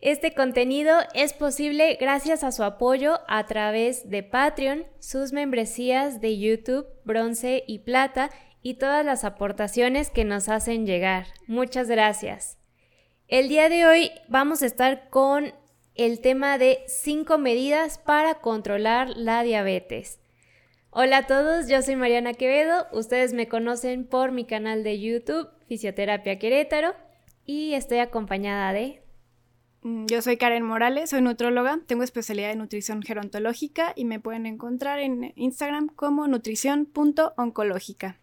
Este contenido es posible gracias a su apoyo a través de Patreon, sus membresías de YouTube, bronce y plata y todas las aportaciones que nos hacen llegar. Muchas gracias. El día de hoy vamos a estar con el tema de 5 medidas para controlar la diabetes. Hola a todos, yo soy Mariana Quevedo, ustedes me conocen por mi canal de YouTube Fisioterapia Querétaro y estoy acompañada de yo soy Karen Morales, soy nutróloga, tengo especialidad en nutrición gerontológica y me pueden encontrar en Instagram como nutrición.oncológica.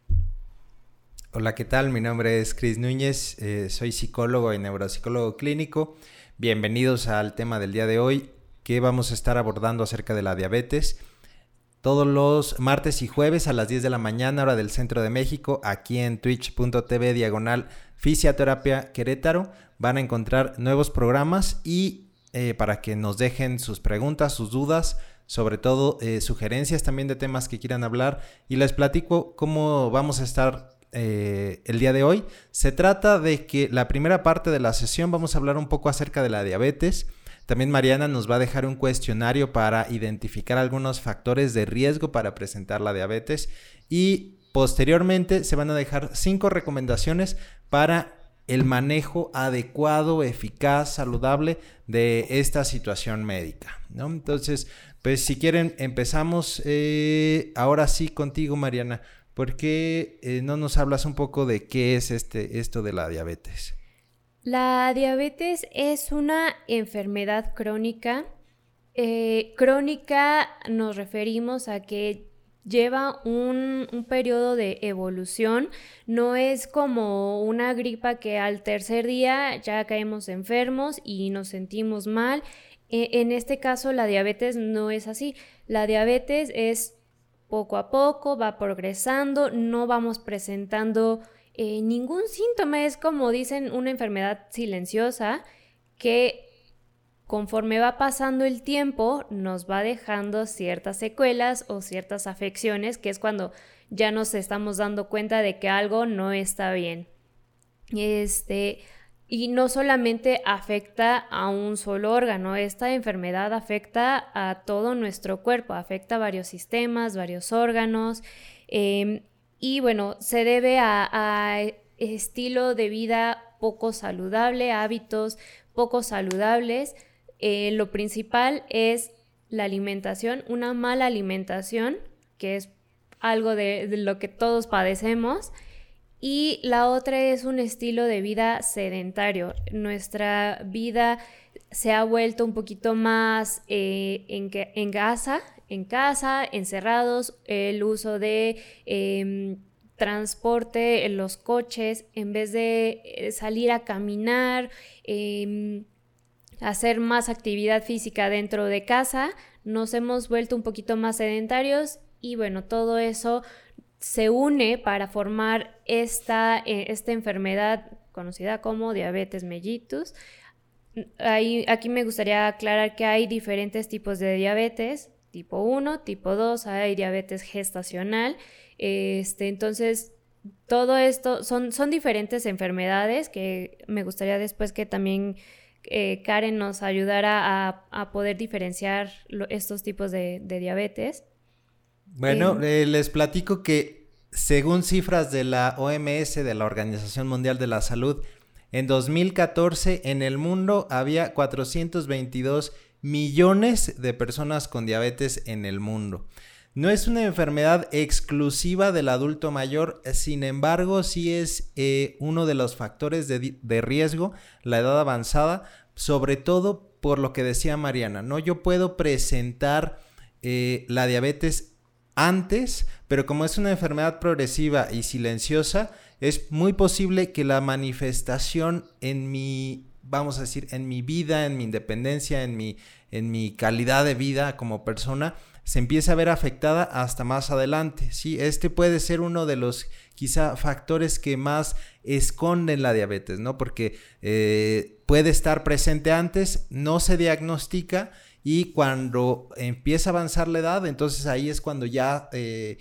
Hola, ¿qué tal? Mi nombre es Cris Núñez, eh, soy psicólogo y neuropsicólogo clínico. Bienvenidos al tema del día de hoy que vamos a estar abordando acerca de la diabetes. Todos los martes y jueves a las 10 de la mañana, hora del centro de México, aquí en twitch.tv diagonal Fisioterapia Querétaro van a encontrar nuevos programas y eh, para que nos dejen sus preguntas, sus dudas, sobre todo eh, sugerencias también de temas que quieran hablar y les platico cómo vamos a estar eh, el día de hoy. Se trata de que la primera parte de la sesión vamos a hablar un poco acerca de la diabetes. También Mariana nos va a dejar un cuestionario para identificar algunos factores de riesgo para presentar la diabetes y posteriormente se van a dejar cinco recomendaciones para el manejo adecuado, eficaz, saludable de esta situación médica, ¿no? Entonces, pues si quieren, empezamos eh, ahora sí contigo, Mariana. ¿Por qué eh, no nos hablas un poco de qué es este, esto de la diabetes? La diabetes es una enfermedad crónica. Eh, crónica nos referimos a que lleva un, periodo de evolución, no es como una gripa que al tercer día ya caemos enfermos y nos sentimos mal. E, en este caso la diabetes no es así, la diabetes es poco a poco, va progresando, no vamos presentando eh, ningún síntoma, es como dicen una enfermedad silenciosa que conforme va pasando el tiempo, nos va dejando ciertas secuelas o ciertas afecciones, que es cuando ya nos estamos dando cuenta de que algo no está bien. Este, y no solamente afecta a un solo órgano, esta enfermedad afecta a todo nuestro cuerpo, afecta a varios sistemas, varios órganos, em, y bueno, se debe a, a estilo de vida poco saludable, hábitos poco saludables, eh, lo principal es la alimentación, una mala alimentación, que es algo de, lo que todos padecemos, y la otra es un estilo de vida sedentario. Nuestra vida se ha vuelto un poquito más eh, en, casa, en casa, encerrados, el uso de em, transporte en los coches, en vez de eh, salir a caminar, em, hacer más actividad física dentro de casa, nos hemos vuelto un poquito más sedentarios y bueno, todo eso se une para formar esta, eh, esta enfermedad conocida como diabetes mellitus. aquí me gustaría aclarar que hay diferentes tipos de diabetes, tipo 1, tipo 2, hay diabetes gestacional. Este, entonces, todo esto son, son diferentes enfermedades que me gustaría después que también eh, Karen nos ayudara a, poder diferenciar estos tipos de, diabetes. Bueno, eh, eh, les platico que según cifras de la OMS, de la Organización Mundial de la Salud, en 2014 en el mundo había 422 millones de personas con diabetes en el mundo. No es una enfermedad exclusiva del adulto mayor, sin embargo, sí es eh, uno de los factores de, riesgo, la edad avanzada, sobre todo por lo que decía Mariana, ¿no? Yo puedo presentar eh, la diabetes antes, pero como es una enfermedad progresiva y silenciosa, es muy posible que la manifestación en mi vamos a decir, en mi vida, en mi independencia, en mi, en mi calidad de vida como persona, se empieza a ver afectada hasta más adelante. ¿sí? Este puede ser uno de los quizá factores que más esconden la diabetes, ¿no? Porque eh, puede estar presente antes, no se diagnostica y cuando empieza a avanzar la edad, entonces ahí es cuando ya eh,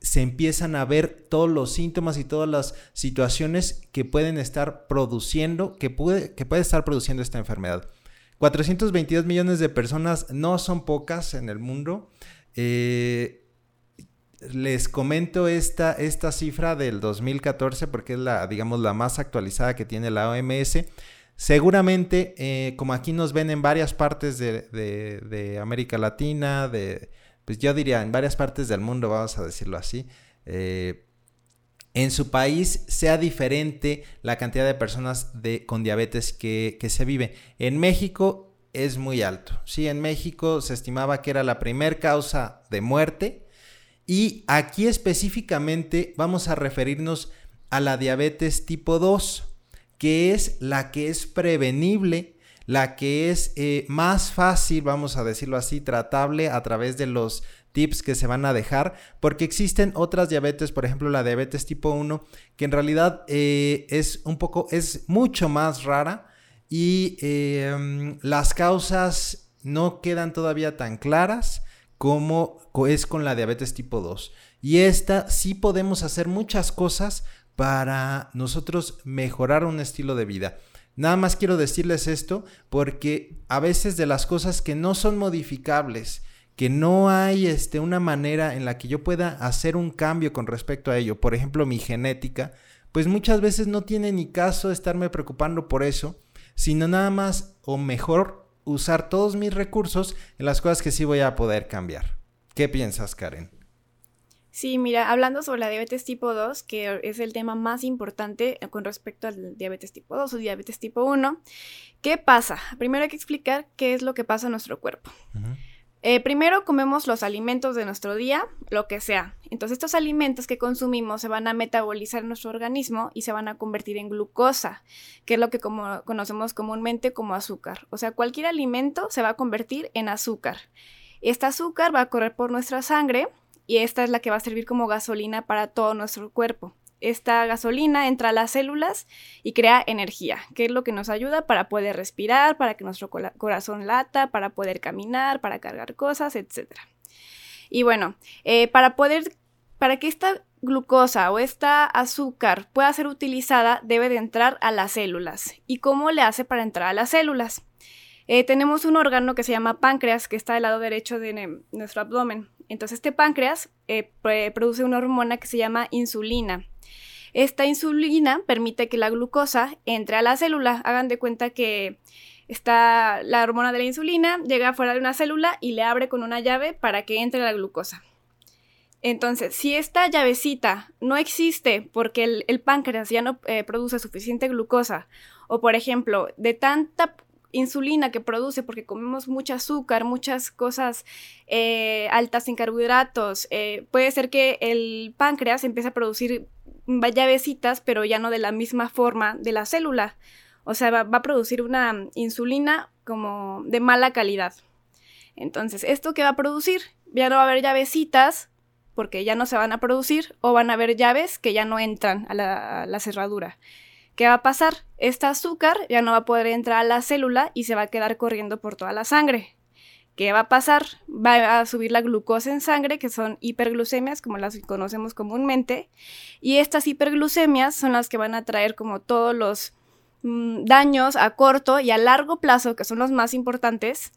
se empiezan a ver todos los síntomas y todas las situaciones que pueden estar produciendo, que puede, que puede estar produciendo esta enfermedad. 422 millones de personas no son pocas en el mundo. Eh, les comento esta, esta cifra del 2014 porque es la, digamos, la más actualizada que tiene la OMS. Seguramente, eh, como aquí nos ven en varias partes de, América Latina, de, pues yo diría en varias partes del mundo, vamos a decirlo así, eh, en su país sea diferente la cantidad de personas con diabetes que, se vive. En México es muy alto. Sí, en México se estimaba que era la primer causa de muerte y aquí específicamente vamos a referirnos a la diabetes tipo 2, que es la que es prevenible, la que es eh, más fácil, vamos a decirlo así, tratable a través de los tips que se van a dejar, porque existen otras diabetes, por ejemplo la diabetes tipo 1, que en realidad eh, es un poco, es mucho más rara y em, las causas no quedan todavía tan claras como es con la diabetes tipo 2. Y esta sí podemos hacer muchas cosas para nosotros mejorar un estilo de vida. Nada más quiero decirles esto porque a veces de las cosas que no son modificables, que no hay este, una manera en la que yo pueda hacer un cambio con respecto a ello. Por ejemplo, mi genética, pues muchas veces no tiene ni caso estarme preocupando por eso, sino nada más o mejor usar todos mis recursos en las cosas que sí voy a poder cambiar. ¿Qué piensas, Karen? Sí, mira, hablando sobre la diabetes tipo 2, que es el tema más importante con respecto al diabetes tipo 2 o diabetes tipo 1, ¿qué pasa? Primero hay que explicar qué es lo que pasa en nuestro cuerpo. Eh, primero comemos los alimentos de nuestro día, lo que sea. Entonces estos alimentos que consumimos se van a metabolizar en nuestro organismo y se van a convertir en glucosa, que es lo que conocemos comúnmente como azúcar. O sea, cualquier alimento se va a convertir en azúcar. Este azúcar va a correr por nuestra sangre y esta es la que va a servir como gasolina para todo nuestro cuerpo esta gasolina entra a las células y crea energía, que es lo que nos ayuda para poder respirar, para que nuestro corazón lata, para poder caminar, para cargar cosas, etc. Y bueno, eh, para poder, para que esta glucosa o esta azúcar pueda ser utilizada, debe de entrar a las células. ¿Y cómo le hace para entrar a las células? Eh, tenemos un órgano que se llama páncreas, que está del lado derecho de nuestro abdomen. Entonces, este páncreas eh, produce una hormona que se llama insulina. Esta insulina permite que la glucosa entre a la célula. Hagan de cuenta que está la hormona de la insulina, llega fuera de una célula y le abre con una llave para que entre la glucosa. Entonces, si esta llavecita no existe porque el, páncreas ya no eh, produce suficiente glucosa, o por ejemplo, de tanta insulina que produce porque comemos mucho azúcar, muchas cosas eh, altas en carbohidratos, eh, puede ser que el páncreas empiece a producir llavecitas, pero ya no de la misma forma de la célula. O sea, va, a producir una insulina como de mala calidad. Entonces, ¿esto qué va a producir? Ya no va a haber llavecitas porque ya no se van a producir o van a haber llaves que ya no entran a la, a la cerradura. ¿Qué va a pasar? Este azúcar ya no va a poder entrar a la célula y se va a quedar corriendo por toda la sangre. ¿Qué va a pasar? Va a subir la glucosa en sangre, que son hiperglucemias, como las conocemos comúnmente, y estas hiperglucemias son las que van a traer como todos los mm, daños a corto y a largo plazo, que son los más importantes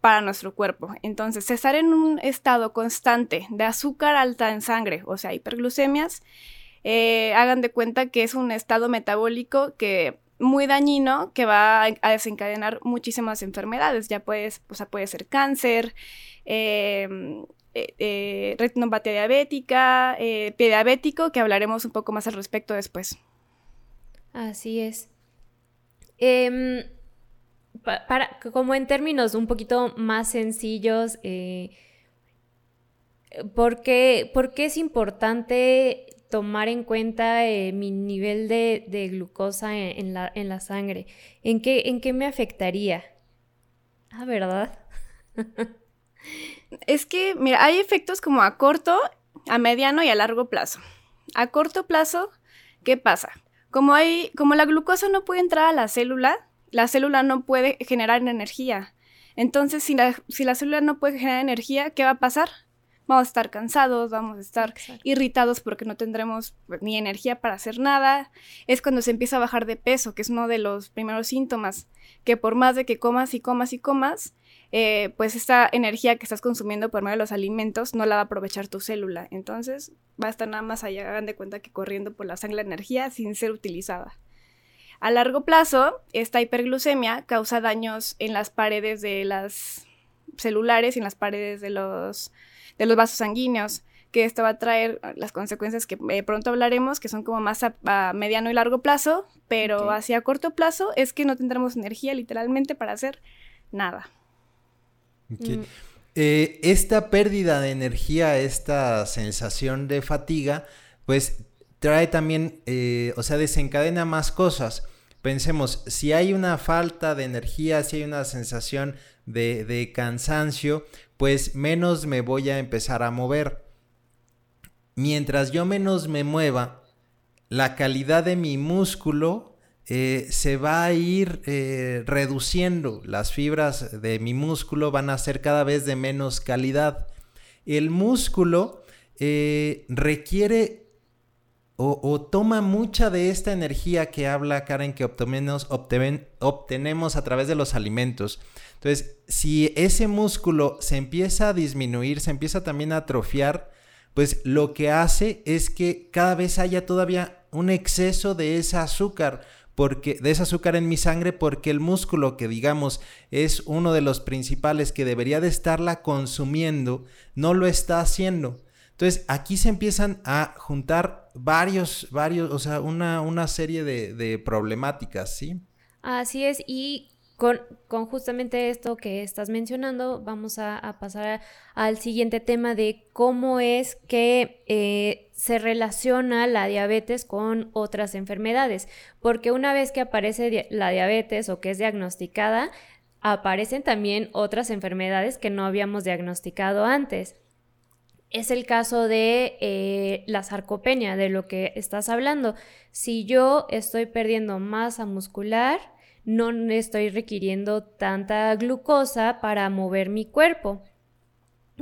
para nuestro cuerpo. Entonces, estar en un estado constante de azúcar alta en sangre, o sea, hiperglucemias, eh, hagan de cuenta que es un estado metabólico que muy dañino que va a desencadenar muchísimas enfermedades. Ya puedes, o sea, puede ser cáncer, em, eh, eh, retinopatía diabética, eh, pie diabético, que hablaremos un poco más al respecto después. Así es. Em, para, como en términos un poquito más sencillos, ¿por qué, ¿por qué es importante tomar en cuenta eh, mi nivel de, glucosa en, la, sangre? ¿En qué, ¿En qué me afectaría? Ah, ¿verdad? es que, mira, hay efectos como a corto, a mediano y a largo plazo. A corto plazo, ¿qué pasa? Como la glucosa no puede entrar a la célula, la célula no puede generar energía. Entonces, si la, si la célula no puede generar energía, ¿qué va a pasar? Vamos a estar cansados, vamos a estar irritados porque no tendremos ni energía para hacer nada. Es cuando se empieza a bajar de peso, que es uno de los primeros síntomas, que por más de que comas y comas y comas, eh, pues esta energía que estás consumiendo por medio de los alimentos no la va a aprovechar tu célula. Entonces va a estar nada más allá, hagan de cuenta que corriendo por la sangre la energía sin ser utilizada. A largo plazo, esta hiperglucemia causa daños en las paredes de las celulares y en las paredes de los, de los vasos sanguíneos, que esto va a traer las consecuencias que eh, pronto hablaremos, que son como más a, mediano y largo plazo, pero hacia corto plazo es que no tendremos energía literalmente para hacer nada. Mm. Eh, esta pérdida de energía, esta sensación de fatiga, pues trae también, eh, o sea, desencadena más cosas. Pensemos, si hay una falta de energía, si hay una sensación de, de cansancio, pues menos me voy a empezar a mover. Mientras yo menos me mueva, la calidad de mi músculo eh, se va a ir eh, reduciendo. Las fibras de mi músculo van a ser cada vez de menos calidad. El músculo eh, requiere o, toma mucha de esta energía que habla Karen que obtenemos, obtenemos a través de los alimentos. Entonces, si ese músculo se empieza a disminuir, se empieza también a atrofiar, pues lo que hace es que cada vez haya todavía un exceso de ese azúcar porque de ese azúcar en mi sangre porque el músculo que digamos es uno de los principales que debería de estarla consumiendo no lo está haciendo. Entonces aquí se empiezan a juntar varios, varios, o sea, una, una serie de, problemáticas, ¿sí? Así es, y con, justamente esto que estás mencionando, vamos a, pasar al siguiente tema de cómo es que eh, se relaciona la diabetes con otras enfermedades. Porque una vez que aparece la diabetes o que es diagnosticada, aparecen también otras enfermedades que no habíamos diagnosticado antes. Es el caso de eh, la sarcopenia, de lo que estás hablando. Si yo estoy perdiendo masa muscular, no estoy requiriendo tanta glucosa para mover mi cuerpo,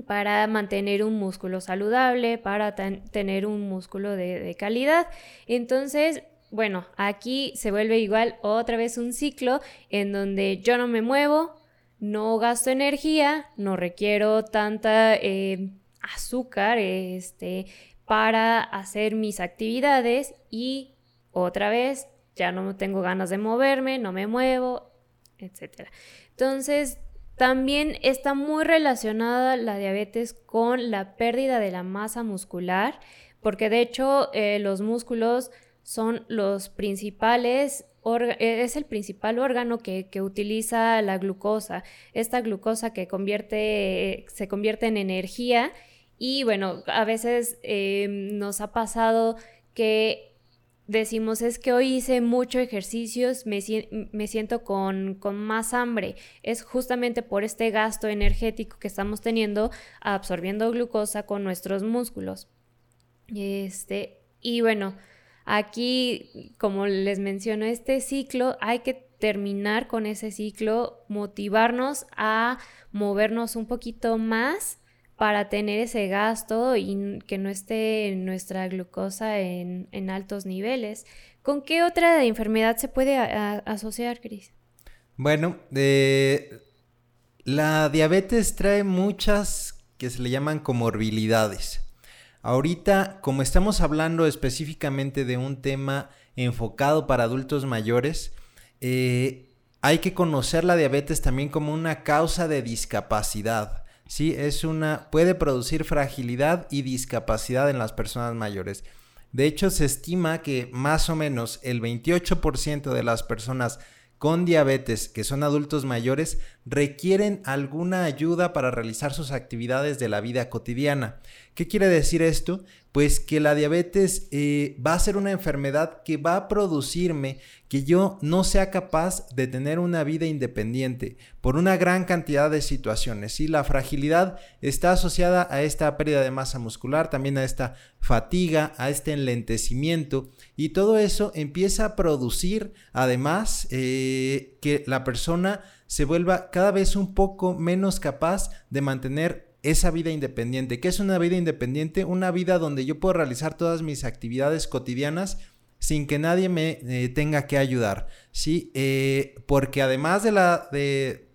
para mantener un músculo saludable, para tener un músculo de, calidad. Entonces, bueno, aquí se vuelve igual otra vez un ciclo en donde yo no me muevo, no gasto energía, no requiero tanta eh, azúcar este, para hacer mis actividades y otra vez ya no tengo ganas de moverme, no me muevo, etc. Entonces, también está muy relacionada la diabetes con la pérdida de la masa muscular, porque de hecho eh, los músculos son los principales e, es el principal órgano que, utiliza la glucosa, esta glucosa que convierte, se convierte en energía y bueno, a veces eh, nos ha pasado que decimos es que hoy hice mucho ejercicios, me, me siento con, con, más hambre. Es justamente por este gasto energético que estamos teniendo absorbiendo glucosa con nuestros músculos. Este, y bueno, aquí, como les menciono, este ciclo hay que terminar con ese ciclo, motivarnos a movernos un poquito más para tener ese gasto y que no esté nuestra glucosa en, altos niveles. ¿Con qué otra enfermedad se puede asociar, Cris? Bueno, la diabetes trae muchas que se le llaman comorbilidades. Ahorita, como estamos hablando específicamente de un tema enfocado para adultos mayores, eh, hay que conocer la diabetes también como una causa de discapacidad. Sí, es una, puede producir fragilidad y discapacidad en las personas mayores. De hecho, se estima que más o menos el 28% de las personas con diabetes que son adultos mayores requieren alguna ayuda para realizar sus actividades de la vida cotidiana. ¿Qué quiere decir esto? pues que la diabetes eh, va a ser una enfermedad que va a producirme que yo no sea capaz de tener una vida independiente por una gran cantidad de situaciones. Y la fragilidad está asociada a esta pérdida de masa muscular, también a esta fatiga, a este enlentecimiento y todo eso empieza a producir además eh, que la persona se vuelva cada vez un poco menos capaz de mantener esa vida independiente. ¿Qué es una vida independiente? Una vida donde yo puedo realizar todas mis actividades cotidianas sin que nadie me eh, tenga que ayudar, ¿sí? Eh, porque además de, la, de,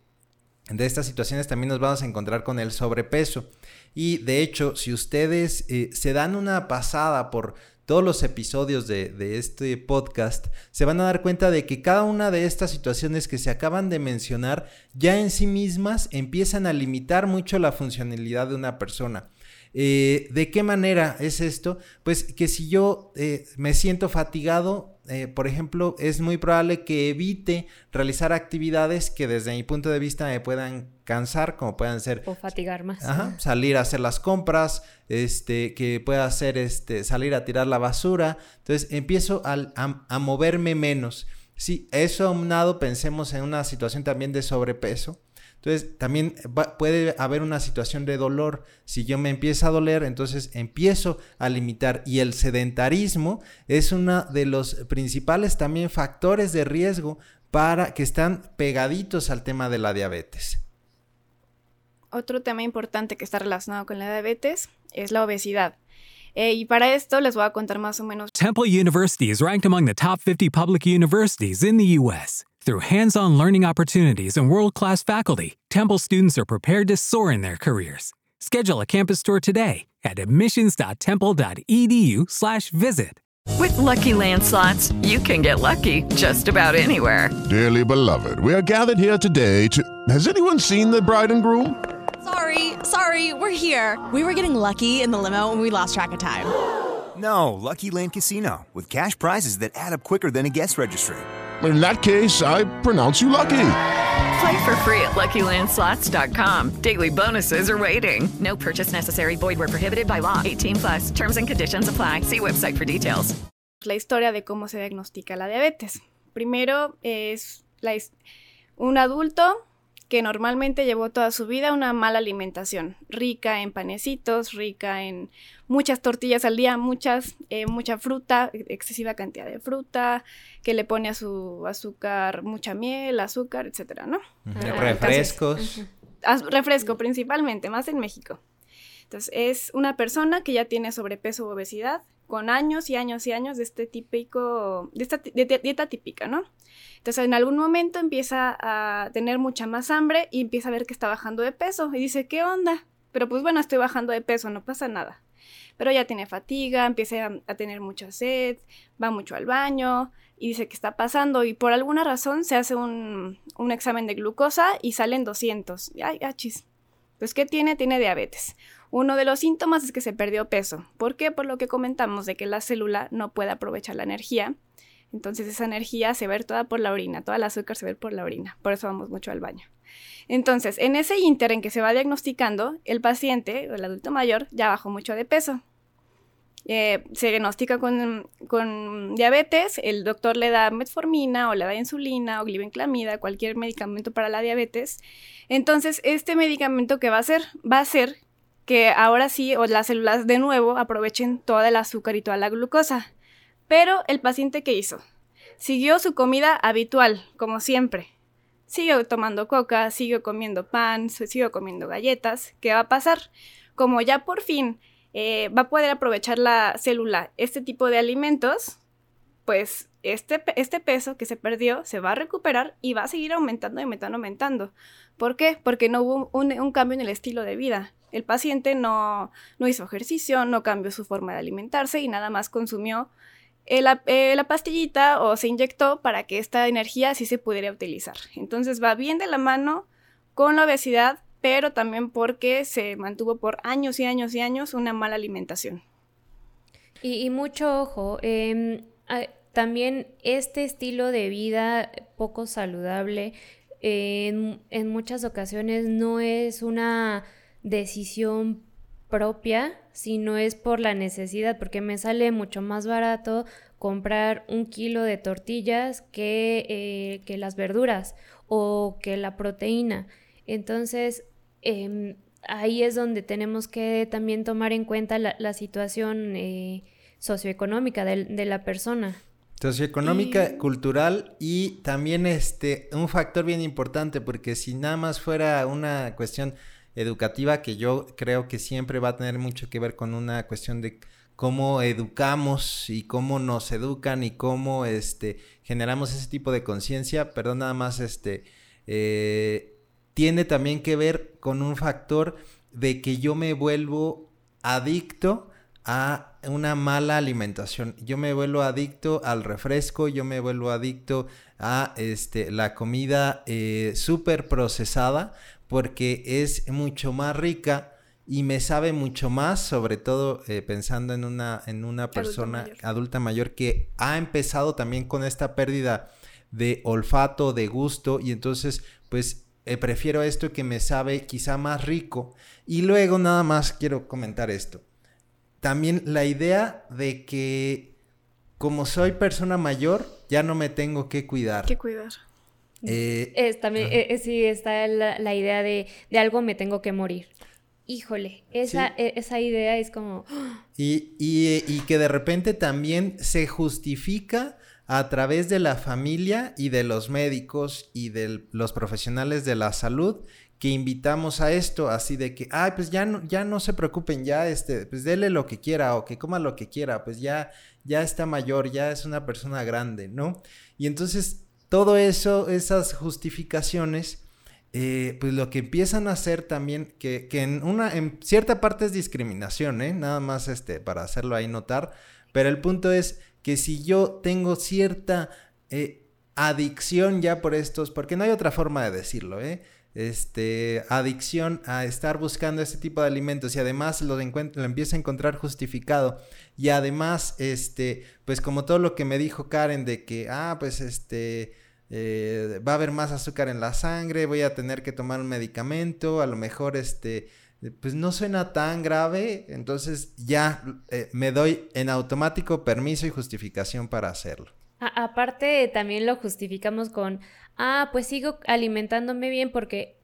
estas situaciones también nos vamos a encontrar con el sobrepeso. Y de hecho, si ustedes eh, se dan una pasada por todos los episodios de, este podcast, se van a dar cuenta de que cada una de estas situaciones que se acaban de mencionar ya en sí mismas empiezan a limitar mucho la funcionalidad de una persona. Eh, ¿De qué manera es esto? Pues que si yo eh, me siento fatigado, eh, por ejemplo, es muy probable que evite realizar actividades que desde mi punto de vista me puedan cansar, como puedan ser... O fatigar más. salir a hacer las compras, este, que pueda hacer, este, salir a tirar la basura. Entonces empiezo a, moverme menos. Sí, eso aunado, pensemos en una situación también de sobrepeso. Entonces, también puede haber una situación de dolor. Si yo me empiezo a doler, entonces empiezo a limitar. Y el sedentarismo es uno de los principales también factores de riesgo para que están pegaditos al tema de la diabetes. Otro tema importante que está relacionado con la diabetes es la obesidad. Eh, y para esto les voy a contar más o menos. Temple University is ranked among the top 50 public universities in the U.S. Through hands on learning opportunities and world class faculty, Temple students are prepared to soar in their careers. Schedule a campus tour today at admissions.temple.edu/slash visit. With lucky landslots, you can get lucky just about anywhere. Dearly beloved, we are gathered here today to. Has anyone seen the bride and groom? Sorry, sorry, we're here. We were getting lucky in the limo and we lost track of time. No, Lucky Land Casino, with cash prizes that add up quicker than a guest registry in that case, I pronounce you lucky. Play for free at LuckyLandSlots.com. Daily bonuses are waiting. No purchase necessary. Void were prohibited by law. 18 plus. Terms and conditions apply. See website for details. La historia de cómo se diagnostica la diabetes. Primero es la, un adulto que normalmente llevó toda su vida una mala alimentación, rica en panecitos, rica en muchas tortillas al día, muchas, eh, mucha fruta, excesiva cantidad de fruta, que le pone a su azúcar mucha miel, azúcar, etcétera, ¿no? Refrescos. refresco principalmente, más en México. Entonces, es una persona que ya tiene sobrepeso o obesidad, con años y años y años de este típico, de esta dieta típica, ¿no? Entonces en algún momento empieza a tener mucha más hambre y empieza a ver que está bajando de peso y dice, ¿qué onda? Pero pues bueno, estoy bajando de peso, no pasa nada. Pero ya tiene fatiga, empieza a, tener mucha sed, va mucho al baño y dice que está pasando y por alguna razón se hace un, un examen de glucosa y salen 200. Ay, achis. Pues ¿qué tiene? Tiene diabetes. Uno de los síntomas es que se perdió peso. ¿Por qué? Por lo que comentamos de que la célula no puede aprovechar la energía entonces esa energía se ve toda por la orina, toda el azúcar se ve por la orina, por eso vamos mucho al baño. Entonces, en ese inter en que se va diagnosticando, el paciente, el adulto mayor, ya bajó mucho de peso. Eh, se diagnostica con, con, diabetes, el doctor le da metformina o le da insulina o glibenclamida, cualquier medicamento para la diabetes. Entonces, este medicamento que va a hacer, va a hacer que ahora sí, las células de nuevo aprovechen toda el azúcar y toda la glucosa. Pero el paciente ¿qué hizo? Siguió su comida habitual, como siempre. Siguió tomando coca, siguió comiendo pan, siguió comiendo galletas. ¿Qué va a pasar? Como ya por fin eh, va a poder aprovechar la célula este tipo de alimentos, pues este, este, peso que se perdió se va a recuperar y va a seguir aumentando, aumentando, aumentando. ¿Por qué? Porque no hubo un, un cambio en el estilo de vida. El paciente no, no hizo ejercicio, no cambió su forma de alimentarse y nada más consumió eh, eh, la, pastillita o se inyectó para que esta energía sí se pudiera utilizar. Entonces va bien de la mano con la obesidad, pero también porque se mantuvo por años y años y años una mala alimentación. Y, mucho ojo, em, también este estilo de vida poco saludable en muchas ocasiones no es una decisión propia, sino es por la necesidad, porque me sale mucho más barato comprar un kilo de tortillas que, eh, que las verduras o que la proteína. Entonces, em, ahí es donde tenemos que también tomar en cuenta la, situación eh, socioeconómica de, la persona. Socioeconómica, cultural y también este un factor bien importante porque si nada más fuera una cuestión educativa que yo creo que siempre va a tener mucho que ver con una cuestión de cómo educamos y cómo nos educan y cómo este generamos ese tipo de conciencia, perdón, nada más este eh, tiene también que ver con un factor de que yo me vuelvo adicto a una mala alimentación. Yo me vuelvo adicto al refresco, yo me vuelvo adicto a este, la comida eh, súper procesada porque es mucho más rica y me sabe mucho más, sobre todo eh, pensando en una, en una persona adulta mayor que ha empezado también con esta pérdida de olfato, de gusto y entonces pues eh, prefiero esto que me sabe quizá más rico. Y luego nada más quiero comentar esto. También la idea de que como soy persona mayor, ya no me tengo que cuidar. Que cuidar. Eh, es, también, eh, sí, está la, idea de, de, algo me tengo que morir. Híjole, esa, e, esa idea es como... Y, y, y que de repente también se justifica a través de la familia y de los médicos y de los profesionales de la salud que invitamos a esto, así de que, ay, pues ya no, ya no se preocupen, ya este, pues dele lo que quiera o que coma lo que quiera, pues ya, ya está mayor, ya es una persona grande, ¿no? Y entonces todo eso, esas justificaciones, eh, pues lo que empiezan a hacer también, que, que, en una, en cierta parte es discriminación, ¿eh? Nada más este, para hacerlo ahí notar, pero el punto es que si yo tengo cierta eh, adicción ya por estos, porque no hay otra forma de decirlo, ¿eh? Este, adicción a estar buscando este tipo de alimentos y además lo, lo empiezo a encontrar justificado y además, este, pues como todo lo que me dijo Karen de que, ah, pues este, eh, va a haber más azúcar en la sangre, voy a tener que tomar un medicamento, a lo mejor este, pues no suena tan grave, entonces ya eh, me doy en automático permiso y justificación para hacerlo. aparte, también lo justificamos con, ah, pues sigo alimentándome bien porque,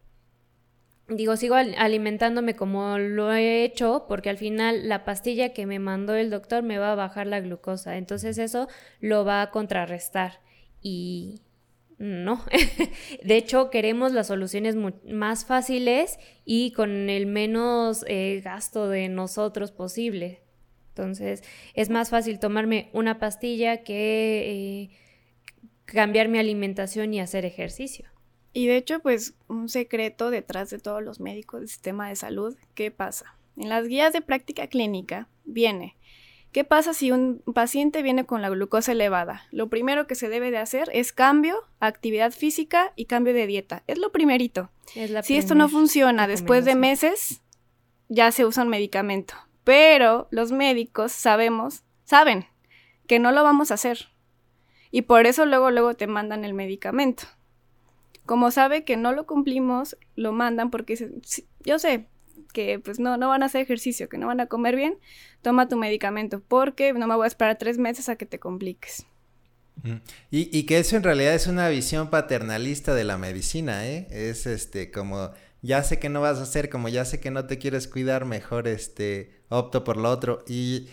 digo, sigo alimentándome como lo he hecho porque al final la pastilla que me mandó el doctor me va a bajar la glucosa, entonces eso lo va a contrarrestar y no. de hecho, queremos las soluciones más fáciles y con el menos eh, gasto de nosotros posible. Entonces, es más fácil tomarme una pastilla que eh, cambiar mi alimentación y hacer ejercicio. Y de hecho, pues un secreto detrás de todos los médicos del sistema de salud, ¿qué pasa? En las guías de práctica clínica viene ¿Qué pasa si un paciente viene con la glucosa elevada? Lo primero que se debe de hacer es cambio, actividad física y cambio de dieta. Es lo primerito. si esto no funciona después de meses, ya se usa un medicamento. Pero los médicos sabemos, saben que no lo vamos a hacer. Y por eso luego, luego te mandan el medicamento. Como sabe que no lo cumplimos, lo mandan porque yo sé, que pues no, no van a hacer ejercicio, que no van a comer bien, toma tu medicamento, porque no me voy a esperar tres meses a que te compliques. Y, y, que eso en realidad es una visión paternalista de la medicina, ¿eh? Es este, como, ya sé que no vas a hacer, como ya sé que no te quieres cuidar, mejor este, opto por lo otro. Y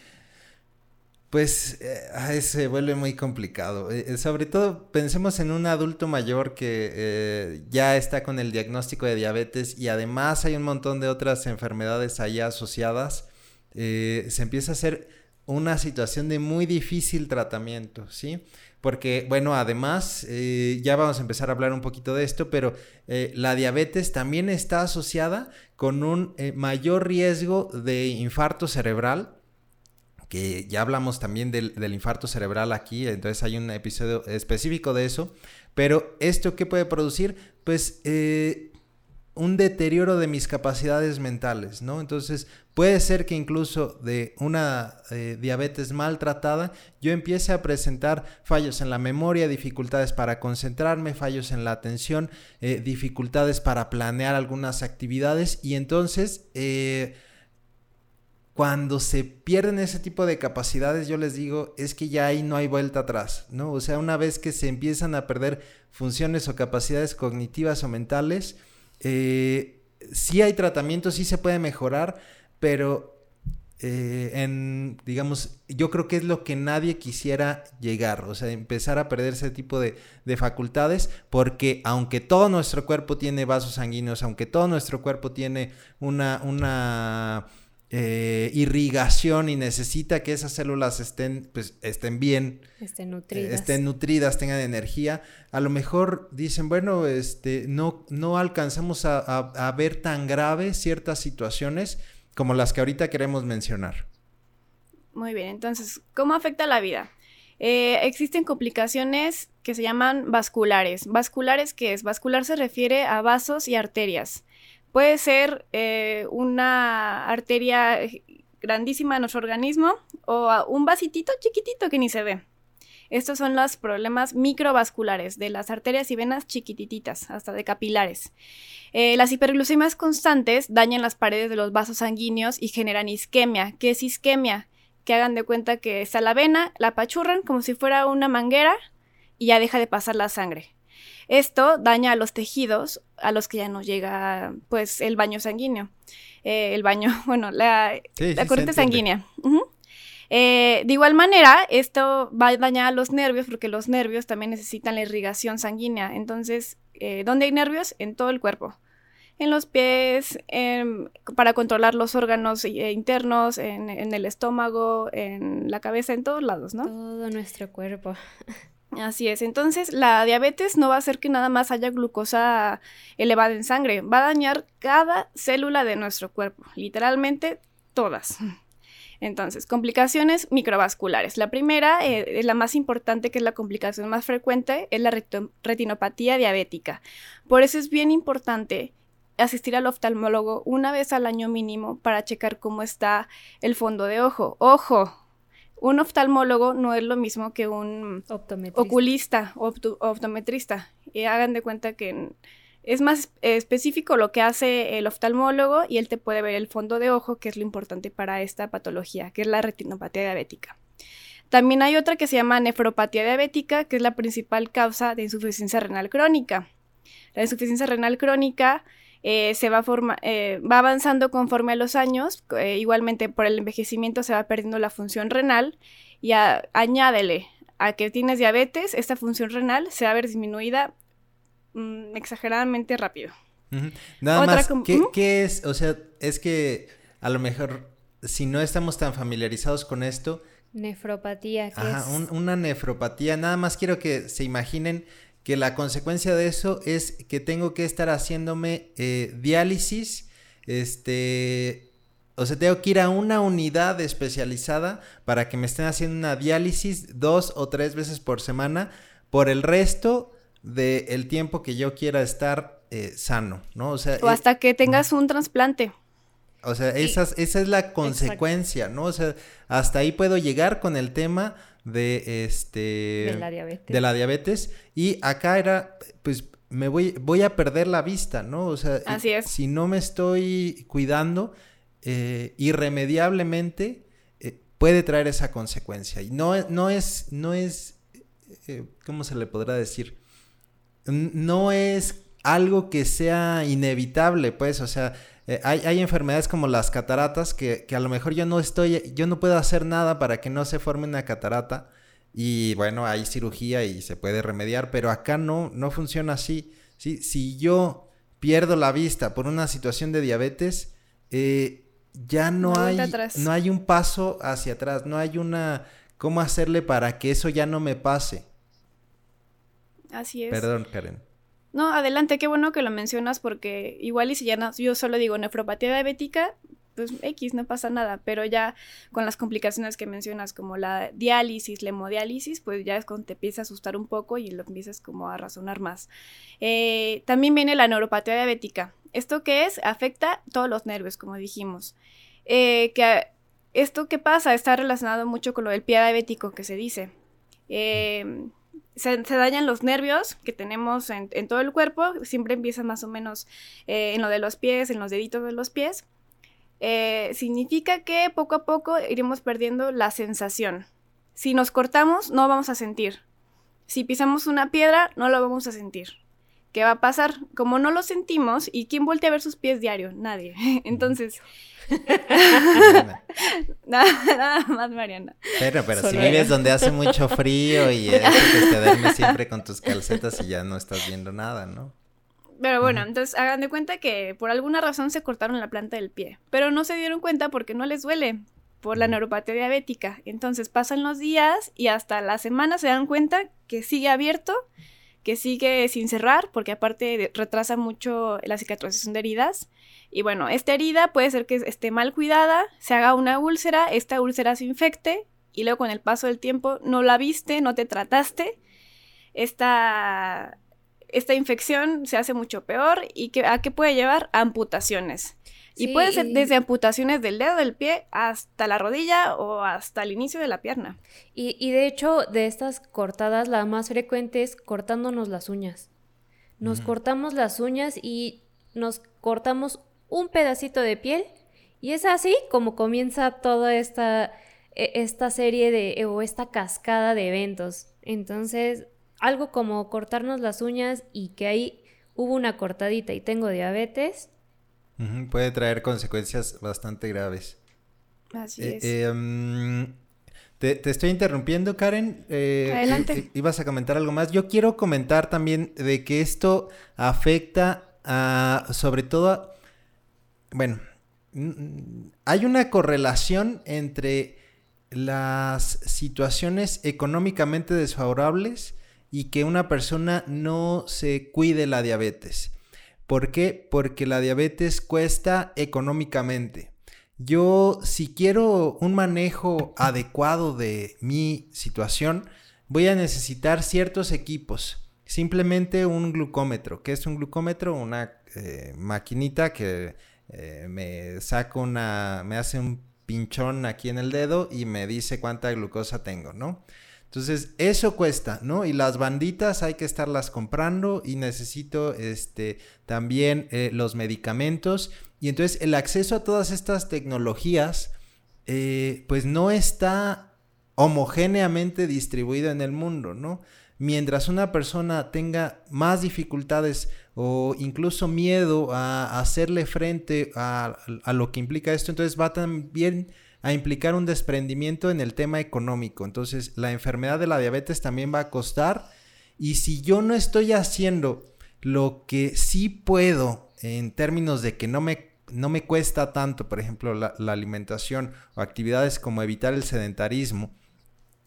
pues eh, se vuelve muy complicado. Eh, eh, sobre todo pensemos en un adulto mayor que ya está con el diagnóstico de diabetes y además hay un montón de otras enfermedades allá asociadas. se empieza a hacer una situación de muy difícil tratamiento, ¿sí? Porque, bueno, además, ya vamos a empezar a hablar un poquito de esto, pero la diabetes también está asociada con un mayor riesgo de infarto cerebral, que ya hablamos también del, infarto cerebral aquí, entonces hay un episodio específico de eso, pero esto qué puede producir, pues eh, un deterioro de mis capacidades mentales, ¿no? Entonces puede ser que incluso de una eh, diabetes maltratada yo empiece a presentar fallos en la memoria, dificultades para concentrarme, fallos en la atención, eh, dificultades para planear algunas actividades y entonces cuando se pierden ese tipo de capacidades, yo les digo, es que ya ahí no hay vuelta atrás, ¿no? O sea, una vez que se empiezan a perder funciones o capacidades cognitivas o mentales, eh, sí hay tratamiento, sí se puede mejorar, pero eh, digamos, yo creo que es lo que nadie quisiera llegar, o sea, empezar a perder ese tipo de, de, facultades, porque aunque todo nuestro cuerpo tiene vasos sanguíneos, aunque todo nuestro cuerpo tiene una, una eh, irrigación y necesita que esas células estén, pues, estén bien, estén eh, nutridas. estén nutridas, tengan energía, a lo mejor dicen, bueno, este, no, no alcanzamos a, a, a ver tan graves ciertas situaciones, como las que ahorita queremos mencionar. Muy bien, entonces, ¿cómo afecta la vida? Eh, existen complicaciones que se llaman vasculares. ¿Vasculares qué es? Vascular se refiere a vasos y arterias. Puede ser eh, una arteria grandísima en nuestro organismo o un vasitito chiquitito que ni se ve. Estos son los problemas microvasculares de las arterias y venas chiquititas, hasta de capilares. Eh, las hiperglucemias constantes dañan las paredes de los vasos sanguíneos y generan isquemia. ¿Qué es isquemia? Que hagan de cuenta que está la vena, la apachurran como si fuera una manguera y ya deja de pasar la sangre. Esto daña a los tejidos a los que ya no llega pues el baño sanguíneo. Eh, el baño, bueno, la, Sí, la sí, corriente sanguínea. Eh, de igual manera, esto va a dañar a los nervios porque los nervios también necesitan la irrigación sanguínea. Entonces, eh, ¿dónde hay nervios? En todo el cuerpo. En los pies, em, para controlar los órganos eh, internos, en, en el estómago, en la cabeza, en todos lados, ¿no? Todo nuestro cuerpo. Así es. Entonces, la diabetes no va a hacer que nada más haya glucosa elevada en sangre. Va a dañar cada célula de nuestro cuerpo. Literalmente todas. Entonces, complicaciones microvasculares. La primera, eh, es la más importante, que es la complicación más frecuente, es la retinopatía diabética. Por eso es bien importante asistir al oftalmólogo una vez al año mínimo para checar cómo está el fondo de ojo. Ojo, un oftalmólogo no es lo mismo que un Optometrista. oculista o opto- optometrista. Y hagan de cuenta que es más específico lo que hace el oftalmólogo y él te puede ver el fondo de ojo, que es lo importante para esta patología, que es la retinopatía diabética. También hay otra que se llama nefropatía diabética, que es la principal causa de insuficiencia renal crónica. La insuficiencia renal crónica eh, se va, forma- eh, va avanzando conforme a los años, eh, igualmente por el envejecimiento se va perdiendo la función renal y a- añádele a que tienes diabetes, esta función renal se va a ver disminuida mm, exageradamente rápido. Nada Otra más, ¿qué, qué es? O sea, es que a lo mejor si no estamos tan familiarizados con esto, Nefropatía, que ajá, es un- una nefropatía, nada más quiero que se imaginen que la consecuencia de eso es que tengo que estar haciéndome eh, diálisis, este, o sea, tengo que ir a una unidad especializada para que me estén haciendo una diálisis dos o tres veces por semana por el resto del tiempo que yo quiera estar eh, sano, ¿no? O sea, O eh, hasta que tengas un trasplante. o sea, esas- esa es la consecuencia, ¿no? O sea, hasta ahí puedo llegar con el tema de este de la diabetes. de la diabetes y acá era pues me voy voy a perder la vista, ¿no? O sea, Así es. si no me estoy cuidando eh, irremediablemente eh, puede traer esa consecuencia y no es- no es no es eh, ¿cómo se le podrá decir? No es algo que sea inevitable, pues, o sea, eh, hay, hay enfermedades como las cataratas que, que a lo mejor yo no estoy, yo no puedo hacer nada para que no se forme una catarata y bueno, hay cirugía y se puede remediar, pero acá no, no funciona así. ¿sí? Si yo pierdo la vista por una situación de diabetes, eh, ya no No hay no hay un paso hacia atrás, no hay una, cómo hacerle para que eso ya no me pase. Así es. Perdón, Karen. No, adelante, qué bueno que lo mencionas porque igual y si ya no- yo solo digo nefropatía diabética, pues X, no pasa nada, pero ya con las complicaciones que mencionas como la diálisis, la hemodiálisis, pues ya es cuando te empieza a asustar un poco y lo empiezas como a razonar más. Eh, también viene la neuropatía diabética. ¿Esto qué es? Afecta todos los nervios, como dijimos. Eh, que esto que pasa está relacionado mucho con lo del pie diabético que se dice. Eh, se, dañan los nervios que tenemos en, todo el cuerpo, siempre empiezan más o menos eh, en lo de los pies, en los deditos de los pies. eh, significa que poco a poco iremos perdiendo la sensación. Si nos cortamos, no vamos a sentir. Si pisamos una piedra, no lo vamos a sentir. ¿Qué va a pasar? Como no lo sentimos, ¿y quién voltea a ver sus pies diario? Nadie. Entonces, nada, más, Mariana. Pero, pero si vives donde hace mucho frío y eso que te duermes siempre con tus calcetas y ya no estás viendo nada, ¿no? Pero bueno, entonces hagan de cuenta que por alguna razón se cortaron la planta del pie, pero no se dieron cuenta porque no les duele por la neuropatía diabética. Entonces pasan los días y hasta la semana se dan cuenta que sigue abierto, que sigue sin cerrar, porque aparte retrasa mucho la cicatrización de heridas. Y bueno, esta herida puede ser que esté mal cuidada, se haga una úlcera, esta úlcera se infecte y luego con el paso del tiempo no la viste, no te trataste. Esta esta infección se hace mucho peor y que, a qué puede llevar amputaciones. Y puede ser desde amputaciones del dedo del pie hasta la rodilla o hasta el inicio de la pierna. Y, de hecho, de estas cortadas, la más frecuente es cortándonos las uñas. Nos cortamos las uñas y nos cortamos un pedacito de piel y es así como comienza toda esta, e, esta serie de, o esta cascada de eventos. Entonces, algo como cortarnos las uñas y que ahí hubo una cortadita y tengo diabetes. Puede traer consecuencias bastante graves. Así eh, es. Em, te, estoy interrumpiendo, Karen. Eh, Adelante. Eh, ibas a comentar algo más. Yo quiero comentar también de que esto afecta a, sobre todo, bueno, hay una correlación entre las situaciones económicamente desfavorables y que una persona no se cuide la diabetes. ¿Por qué? Porque la diabetes cuesta económicamente. Yo, si quiero un manejo adecuado de mi situación, voy a necesitar ciertos equipos. Simplemente un glucómetro. ¿Qué es un glucómetro? Una eh, maquinita que eh, me saca una, me hace un pinchón aquí en el dedo y me dice cuánta glucosa tengo, ¿no? Entonces, eso cuesta, ¿no? Y las banditas hay que estarlas comprando y necesito este, también eh, los medicamentos. Y entonces el acceso a todas estas tecnologías, eh, pues no está homogéneamente distribuido en el mundo, ¿no? Mientras una persona tenga más dificultades o incluso miedo a hacerle frente a, a lo que implica esto, entonces va también a implicar un desprendimiento en el tema económico. Entonces, la enfermedad de la diabetes también va a costar. Y si yo no estoy haciendo lo que sí puedo en términos de que no me, no me cuesta tanto, por ejemplo, la, alimentación o actividades como evitar el sedentarismo,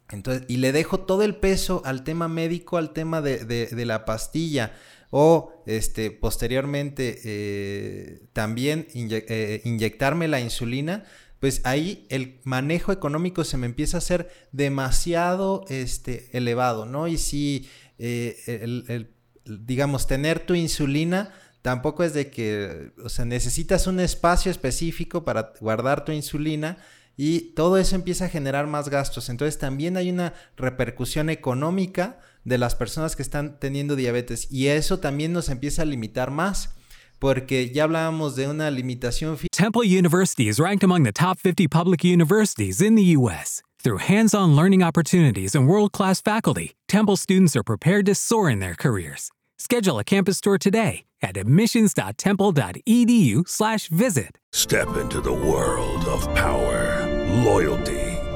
entonces, y le dejo todo el peso al tema médico, al tema de, la pastilla, o este, posteriormente eh, también eh, inyectarme la insulina, pues ahí el manejo económico se me empieza a hacer demasiado este, elevado, ¿no? Y si, eh, el, digamos, tener tu insulina tampoco es de que, o sea, necesitas un espacio específico para guardar tu insulina y todo eso empieza a generar más gastos. Entonces también hay una repercusión económica de las personas que están teniendo diabetes y eso también nos empieza a limitar más. Porque ya hablábamos de una limitación. Temple University is ranked among the top 50 public universities in the U.S. Through hands on learning opportunities and world class faculty, Temple students are prepared to soar in their careers. Schedule a campus tour today at admissions.temple.edu/slash visit. Step into the world of power, loyalty,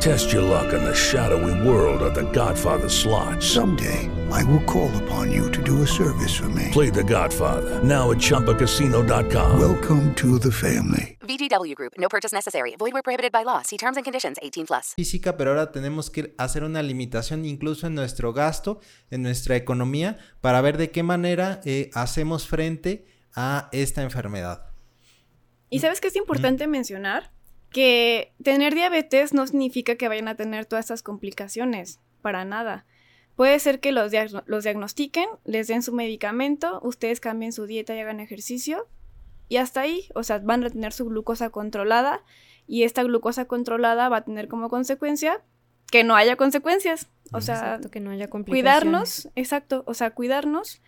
Test your luck in the shadowy world of The Godfather slot. Someday, I will call upon you to do a service for me. Play The Godfather now at Choppacasino.com. Welcome to the family. VGW Group. No purchase necessary. Void where prohibited by law. See terms and conditions. 18 plus. Física, pero ahora tenemos que hacer una limitación incluso en nuestro gasto, en nuestra economía, para ver de qué manera eh, hacemos frente a esta enfermedad. ¿Y sabes qué es importante mencionar? Que tener diabetes no significa que vayan a tener todas estas complicaciones, para nada. Puede ser que los, los diagnostiquen, les den su medicamento, ustedes cambien su dieta y hagan ejercicio y hasta ahí, o sea, van a tener su glucosa controlada y esta glucosa controlada va a tener como consecuencia que no haya consecuencias, o sea, que no haya cuidarnos, exacto, o sea, cuidarnos.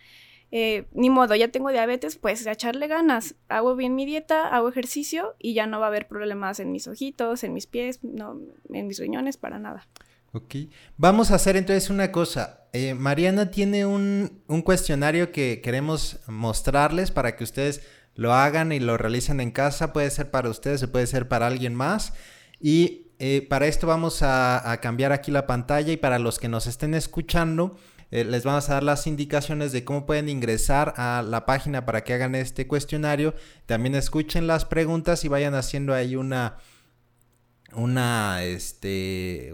Eh, ni modo, ya tengo diabetes, pues echarle ganas. Hago bien mi dieta, hago ejercicio y ya no va a haber problemas en mis ojitos, en mis pies, no, en mis riñones, para nada. Ok. Vamos a hacer entonces una cosa. Eh, Mariana tiene un, cuestionario que queremos mostrarles para que ustedes lo hagan y lo realicen en casa. Puede ser para ustedes o puede ser para alguien más. Y eh, para esto vamos a, cambiar aquí la pantalla y para los que nos estén escuchando, eh, les vamos a dar las indicaciones de cómo pueden ingresar a la página para que hagan este cuestionario. También escuchen las preguntas y vayan haciendo ahí una, una, este,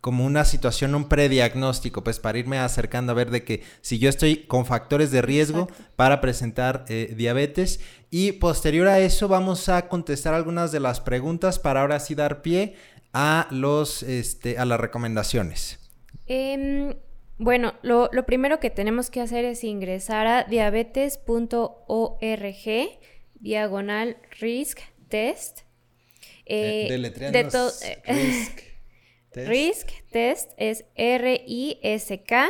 como una situación, un prediagnóstico, pues para irme acercando a ver de que si yo estoy con factores de riesgo para presentar eh, diabetes. Y posterior a eso vamos a contestar algunas de las preguntas para ahora sí dar pie a, los, este, a las recomendaciones. Em, bueno, lo, primero que tenemos que hacer es ingresar a diabetes.org diagonal risk test. Eh, de, risk. Risk Test es R-I-S-K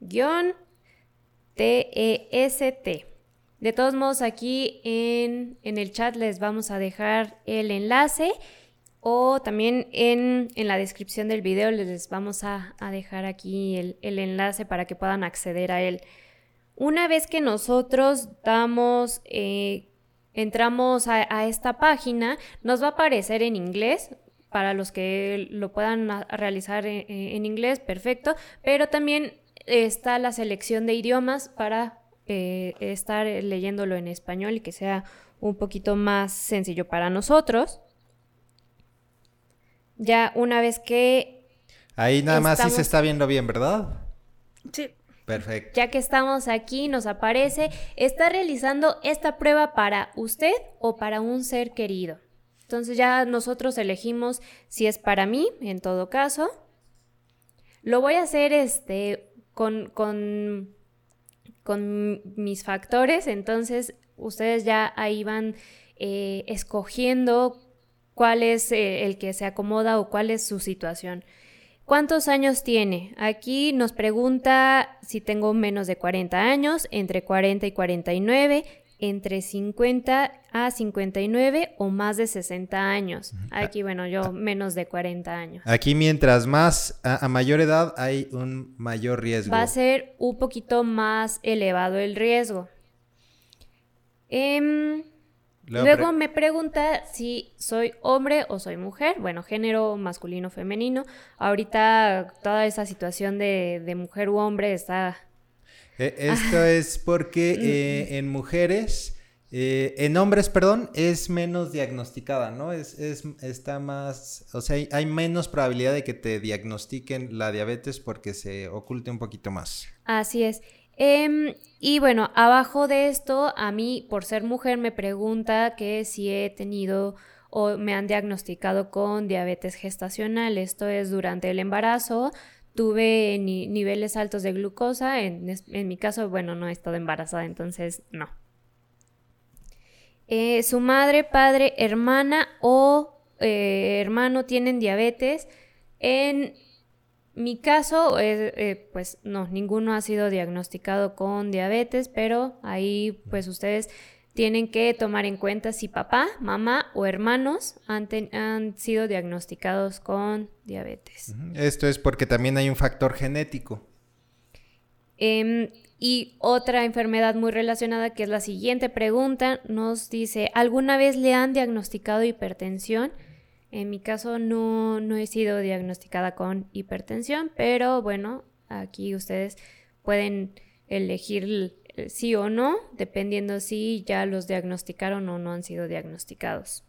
guion T-E-S-T. De todos modos, aquí en, el chat les vamos a dejar el enlace o también en, la descripción del video les vamos a, dejar aquí el, enlace para que puedan acceder a él. Una vez que nosotros damos, eh, entramos a, a, esta página, nos va a aparecer en inglés para los que lo puedan realizar en, inglés, perfecto, pero también está la selección de idiomas para eh, estar leyéndolo en español y que sea un poquito más sencillo para nosotros. Ya una vez que... Ahí nada más sí se está viendo bien, ¿verdad? Sí. Perfecto. Ya que estamos aquí, nos aparece, está realizando esta prueba para usted o para un ser querido. Entonces ya nosotros elegimos si es para mí, en todo caso. Lo voy a hacer este, con, con, mis factores, entonces ustedes ya ahí van eh, escogiendo cuál es eh, el que se acomoda o cuál es su situación. ¿Cuántos años tiene? Aquí nos pregunta si tengo menos de 40 años, entre 40 y 49, entre 50 a 59 o más de 60 años. Aquí, bueno, yo menos de 40 años. Aquí mientras más a, mayor edad hay un mayor riesgo. Va a ser un poquito más elevado el riesgo. Em, luego me pregunta si soy hombre o soy mujer. Bueno, género masculino, femenino. Ahorita toda esa situación de, de mujer u hombre está eh, esto es porque eh, en mujeres, eh, en hombres, perdón, es menos diagnosticada, ¿no? Es, está más, o sea, hay, menos probabilidad de que te diagnostiquen la diabetes porque se oculte un poquito más. Así es. Em, y bueno, abajo de esto, a mí, por ser mujer, me pregunta que si he tenido o me han diagnosticado con diabetes gestacional. Esto es durante el embarazo, tuve niveles altos de glucosa. En, mi caso, bueno, no he estado embarazada, entonces no. Eh, su madre, padre, hermana o eh, hermano tienen diabetes. En mi caso, eh, pues no, ninguno ha sido diagnosticado con diabetes, pero ahí pues ustedes tienen que tomar en cuenta si papá, mamá o hermanos han, han sido diagnosticados con diabetes. Esto es porque también hay un factor genético. Em, y otra enfermedad muy relacionada, que es la siguiente pregunta, nos dice, ¿alguna vez le han diagnosticado hipertensión? En mi caso no, no he sido diagnosticada con hipertensión, pero bueno, aquí ustedes pueden elegir eh, sí o no, dependiendo si ya los diagnosticaron o no han sido diagnosticados.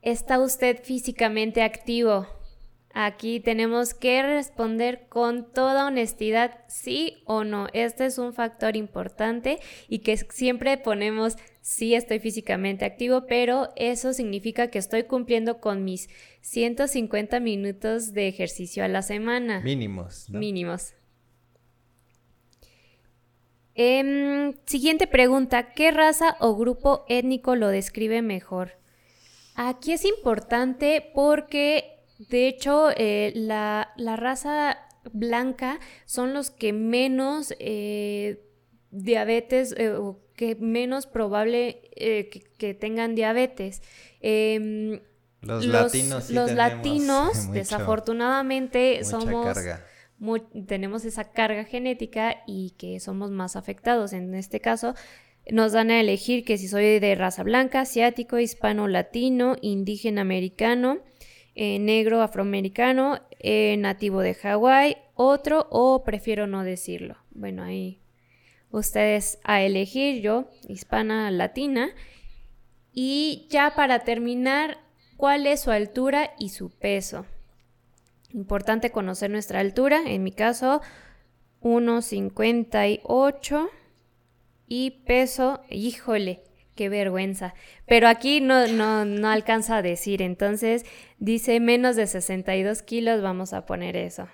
¿Está usted físicamente activo? Aquí tenemos que responder con toda honestidad sí o no. Este es un factor importante y que siempre ponemos sí estoy físicamente activo, pero eso significa que estoy cumpliendo con mis 150 minutos de ejercicio a la semana. Mínimos. Mínimos. Em, siguiente pregunta, ¿qué raza o grupo étnico lo describe mejor? Aquí es importante porque, de hecho, eh, la, raza blanca son los que menos eh, diabetes eh, o que menos probable que, tengan diabetes. Em, los, latinos, los latinos desafortunadamente somos tenemos esa carga genética y que somos más afectados. En este caso, nos dan a elegir que si soy de raza blanca, asiático, hispano, latino, indígena americano, eh, negro, afroamericano, eh, nativo de Hawái, otro o prefiero no decirlo. Bueno, ahí ustedes a elegir, yo, hispana, latina. Y ya para terminar, ¿cuál es su altura y su peso? Importante conocer nuestra altura, en mi caso 1,58 y peso, híjole, qué vergüenza. Pero aquí no, no, no alcanza a decir, entonces dice menos de 62 kilos, vamos a poner eso.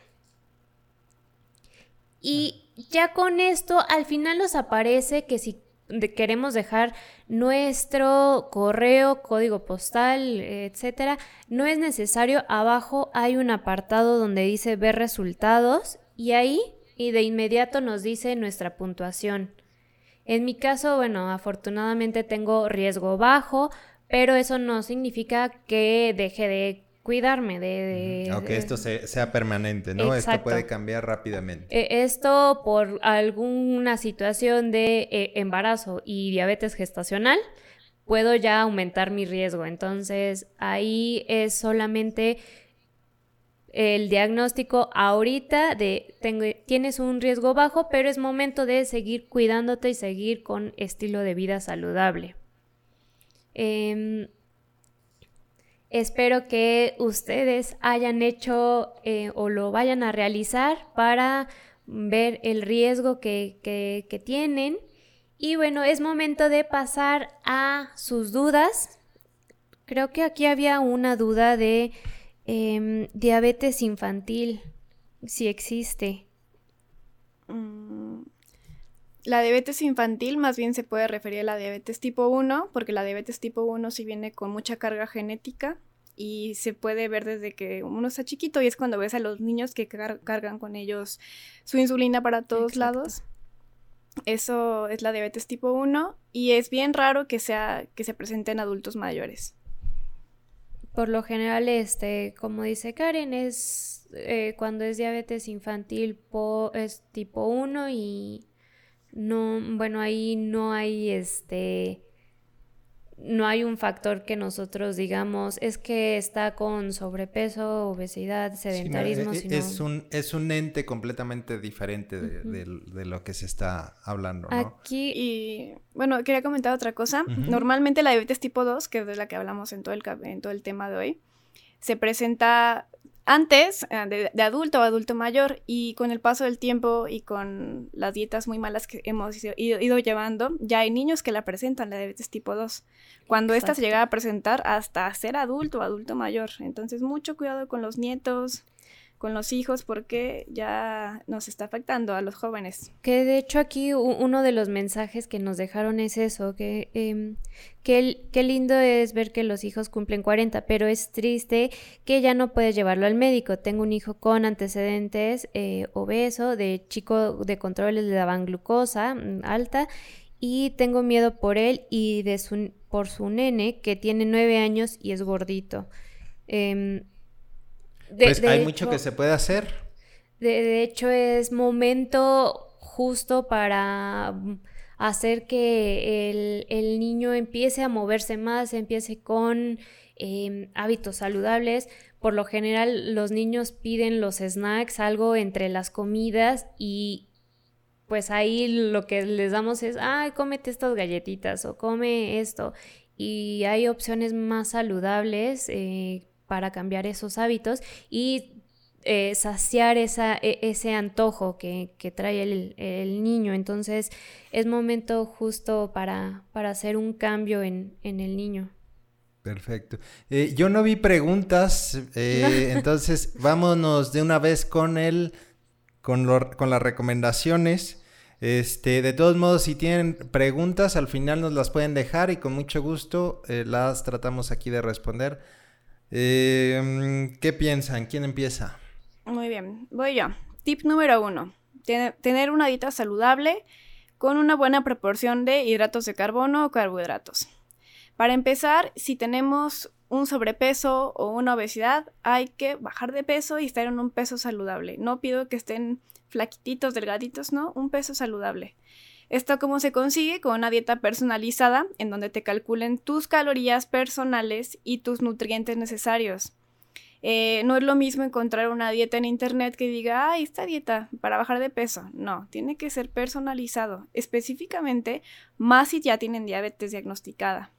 Y ya con esto, al final nos aparece que si queremos dejar nuestro correo, código postal, etcétera, no es necesario. Abajo hay un apartado donde dice ver resultados y ahí y de inmediato nos dice nuestra puntuación. En mi caso, bueno, afortunadamente tengo riesgo bajo, pero eso no significa que deje de cuidarme de... Aunque esto sea permanente, ¿no? Esto puede cambiar rápidamente. E, esto por alguna situación de eh, embarazo y diabetes gestacional, puedo ya aumentar mi riesgo. Entonces, ahí es solamente el diagnóstico ahorita de tengo, tienes un riesgo bajo, pero es momento de seguir cuidándote y seguir con estilo de vida saludable. Eh, Espero que ustedes hayan hecho eh, o lo vayan a realizar para ver el riesgo que, tienen. Y bueno, es momento de pasar a sus dudas. Creo que aquí había una duda de em, diabetes infantil, si existe. Mm, la diabetes infantil más bien se puede referir a la diabetes tipo 1, porque la diabetes tipo 1 sí viene con mucha carga genética y se puede ver desde que uno está chiquito y es cuando ves a los niños que cargan con ellos su insulina para todos lados. Eso es la diabetes tipo 1 y es bien raro que sea que se presente en adultos mayores. Por lo general, este, como dice Karen, es eh, cuando es diabetes infantil es tipo 1 y no, bueno, ahí no hay este no hay un factor que nosotros digamos es que está con sobrepeso, obesidad, sedentarismo. E, es, un, es un ente completamente diferente de, lo que se está hablando. ¿no? Aquí, y bueno, quería comentar otra cosa. Normalmente la diabetes tipo 2, que es de la que hablamos en todo el, en todo el tema de hoy, se presenta antes, eh, de, adulto o adulto mayor, y con el paso del tiempo y con las dietas muy malas que hemos ido, llevando, ya hay niños que la presentan, la diabetes tipo 2. Cuando esta se llega a presentar hasta ser adulto o adulto mayor. Entonces, mucho cuidado con los nietos, con los hijos porque ya nos está afectando a los jóvenes. Que de hecho aquí uno de los mensajes que nos dejaron es eso, que eh, qué lindo es ver que los hijos cumplen 40, pero es triste que ya no puedes llevarlo al médico. Tengo un hijo con antecedentes eh, obeso, de chico de controles le daban glucosa mm, alta y tengo miedo por él y de su, por su nene que tiene nueve años y es gordito. Eh, pues hay mucho que se puede hacer. De, hecho, es momento justo para hacer que el, niño empiece a moverse más, empiece con em, hábitos saludables. Por lo general, los niños piden los snacks, algo entre las comidas y pues ahí lo que les damos es, ay, cómete estas galletitas o come esto. Y hay opciones más saludables eh, para cambiar esos hábitos y eh, saciar esa, e, ese antojo que, trae el, niño. Entonces es momento justo para, para hacer un cambio en, el niño. Perfecto. Eh, yo no vi preguntas, eh, entonces vámonos de una vez con el, con, con las recomendaciones. Este, de todos modos, si tienen preguntas, al final nos las pueden dejar y con mucho gusto eh, las tratamos aquí de responder. Eh, ¿Qué piensan? ¿Quién empieza? Muy bien, voy yo. Tip número uno, tener una dieta saludable con una buena proporción de hidratos de carbono o carbohidratos. Para empezar, si tenemos un sobrepeso o una obesidad, hay que bajar de peso y estar en un peso saludable. No pido que estén flaquititos, delgaditos, no, un peso saludable. Esto cómo se consigue con una dieta personalizada en donde te calculen tus calorías personales y tus nutrientes necesarios. Eh, no es lo mismo encontrar una dieta en internet que diga, ay, esta dieta para bajar de peso. No, tiene que ser personalizado, específicamente más si ya tienen diabetes diagnosticada.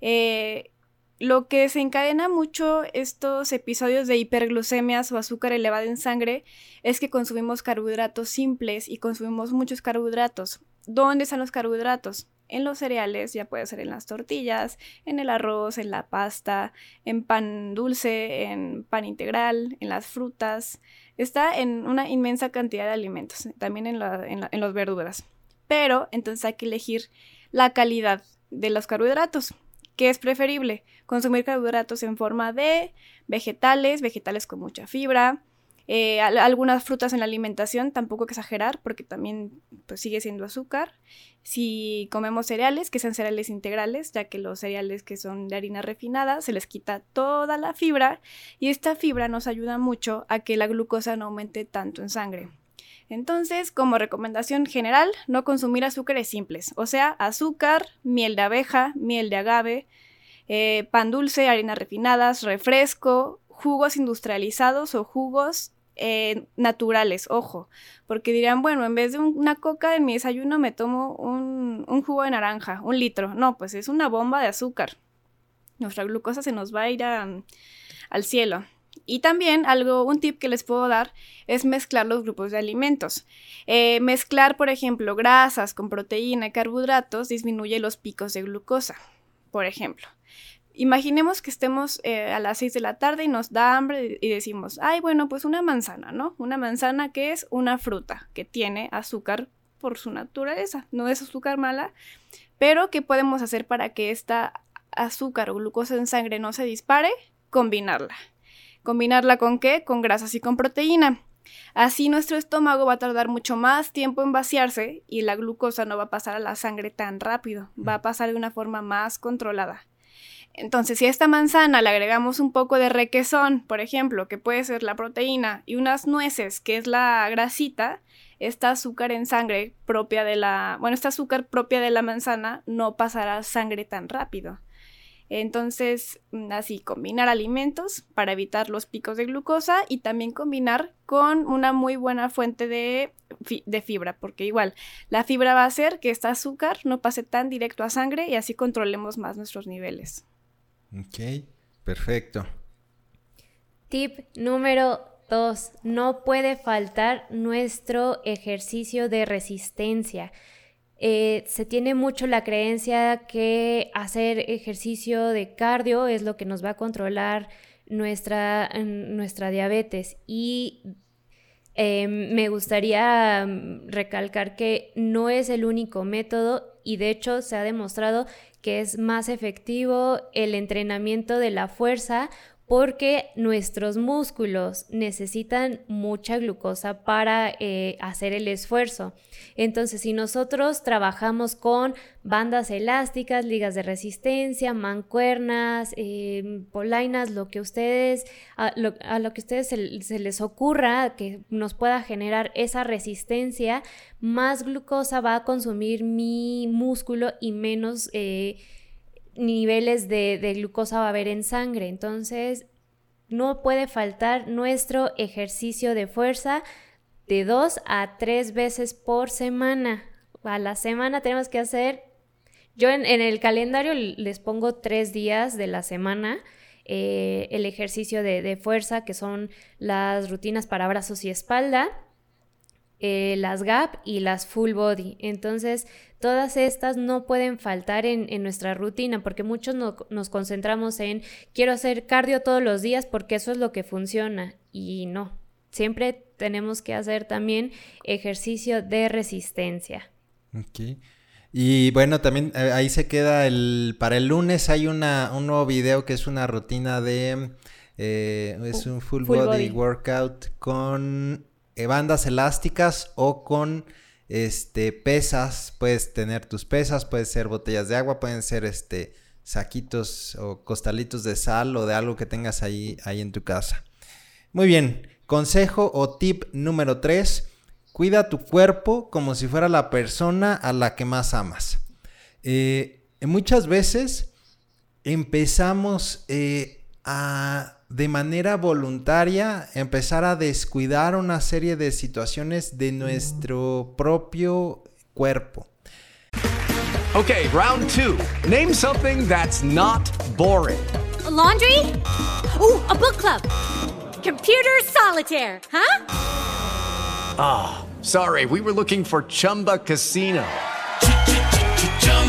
Eh, lo que desencadena mucho estos episodios de hiperglucemias o azúcar elevada en sangre es que consumimos carbohidratos simples y consumimos muchos carbohidratos. ¿Dónde están los carbohidratos? en los cereales, ya puede ser en las tortillas, en el arroz, en la pasta, en pan dulce, en pan integral, en las frutas. Está en una inmensa cantidad de alimentos, también en, en, las verduras. Pero entonces hay que elegir la calidad de los carbohidratos. ¿Qué es preferible? Consumir carbohidratos en forma de vegetales, vegetales con mucha fibra, eh, algunas frutas en la alimentación, tampoco exagerar, porque también pues, sigue siendo azúcar. Si comemos cereales, que sean cereales integrales, ya que los cereales que son de harina refinada se les quita toda la fibra y esta fibra nos ayuda mucho a que la glucosa no aumente tanto en sangre. Entonces, como recomendación general, no consumir azúcares simples, o sea, azúcar, miel de abeja, miel de agave, eh, pan dulce, harinas refinadas, refresco, jugos industrializados o jugos eh, naturales, ojo, porque dirán, bueno, en vez de una coca en mi desayuno me tomo un, jugo de naranja, un litro. No, pues es una bomba de azúcar. Nuestra glucosa se nos va a ir al cielo. Y también algo, un tip que les puedo dar es mezclar los grupos de alimentos. Eh, mezclar, por ejemplo, grasas con proteína y carbohidratos disminuye los picos de glucosa, por ejemplo. Imaginemos que estemos eh, a las 6 de la tarde y nos da hambre y decimos, ay, bueno, pues una manzana, ¿no? Una manzana que es una fruta que tiene azúcar por su naturaleza, no es azúcar mala, pero ¿qué podemos hacer para que esta azúcar o glucosa en sangre no se dispare? Combinarla. ¿Combinarla con qué? Con grasas y con proteína. Así nuestro estómago va a tardar mucho más tiempo en vaciarse y la glucosa no va a pasar a la sangre tan rápido, va a pasar de una forma más controlada. Entonces, si a esta manzana le agregamos un poco de requesón, por ejemplo, que puede ser la proteína, y unas nueces, que es la grasita, esta azúcar en sangre propia de la, bueno, esta azúcar propia de la manzana no pasará sangre tan rápido. Entonces, mm, así, combinar alimentos para evitar los picos de glucosa y también combinar con una muy buena fuente de, de, fibra, porque igual la fibra va a hacer que este azúcar no pase tan directo a sangre y así controlemos más nuestros niveles. Ok, perfecto. Tip número dos, no puede faltar nuestro ejercicio de resistencia. Eh, se tiene mucho la creencia que hacer ejercicio de cardio es lo que nos va a controlar nuestra, nuestra diabetes y em, me gustaría mm, recalcar que no es el único método y de hecho se ha demostrado que es más efectivo el entrenamiento de la fuerza porque nuestros músculos necesitan mucha glucosa para eh, hacer el esfuerzo. Entonces, si nosotros trabajamos con bandas elásticas, ligas de resistencia, mancuernas, em, polainas, lo que ustedes, a lo, que ustedes se, les ocurra que nos pueda generar esa resistencia, más glucosa va a consumir mi músculo y menos... Eh, niveles de, glucosa va a haber en sangre. Entonces, no puede faltar nuestro ejercicio de fuerza de dos a tres veces por semana. A la semana tenemos que hacer, yo en, el calendario les pongo tres días de la semana. Eh, el ejercicio de, de fuerza, que son las rutinas para brazos y espalda, eh, las gap y las full body. Entonces, todas estas no pueden faltar en, nuestra rutina porque muchos nos concentramos en quiero hacer cardio todos los días porque eso es lo que funciona y no. Siempre tenemos que hacer también ejercicio de resistencia. Ok. Y bueno, también eh, ahí se queda el... Para el lunes hay una, un nuevo video que es una rutina de... Eh, es un full, body, workout con bandas elásticas o con este pesas. Puedes tener tus pesas, pueden ser botellas de agua, pueden ser este saquitos o costalitos de sal o de algo que tengas ahí, ahí en tu casa. Muy bien, consejo o tip número 3 Cuida tu cuerpo como si fuera la persona a la que más amas. Eh, muchas veces empezamos eh, a de manera voluntaria empezar a descuidar una serie de situaciones de nuestro propio cuerpo. Okay, round two. Name something that's not boring. laundry? Ooh, a book club. Computer solitaire, huh? Ah, oh, sorry, we were looking for Chumba Casino.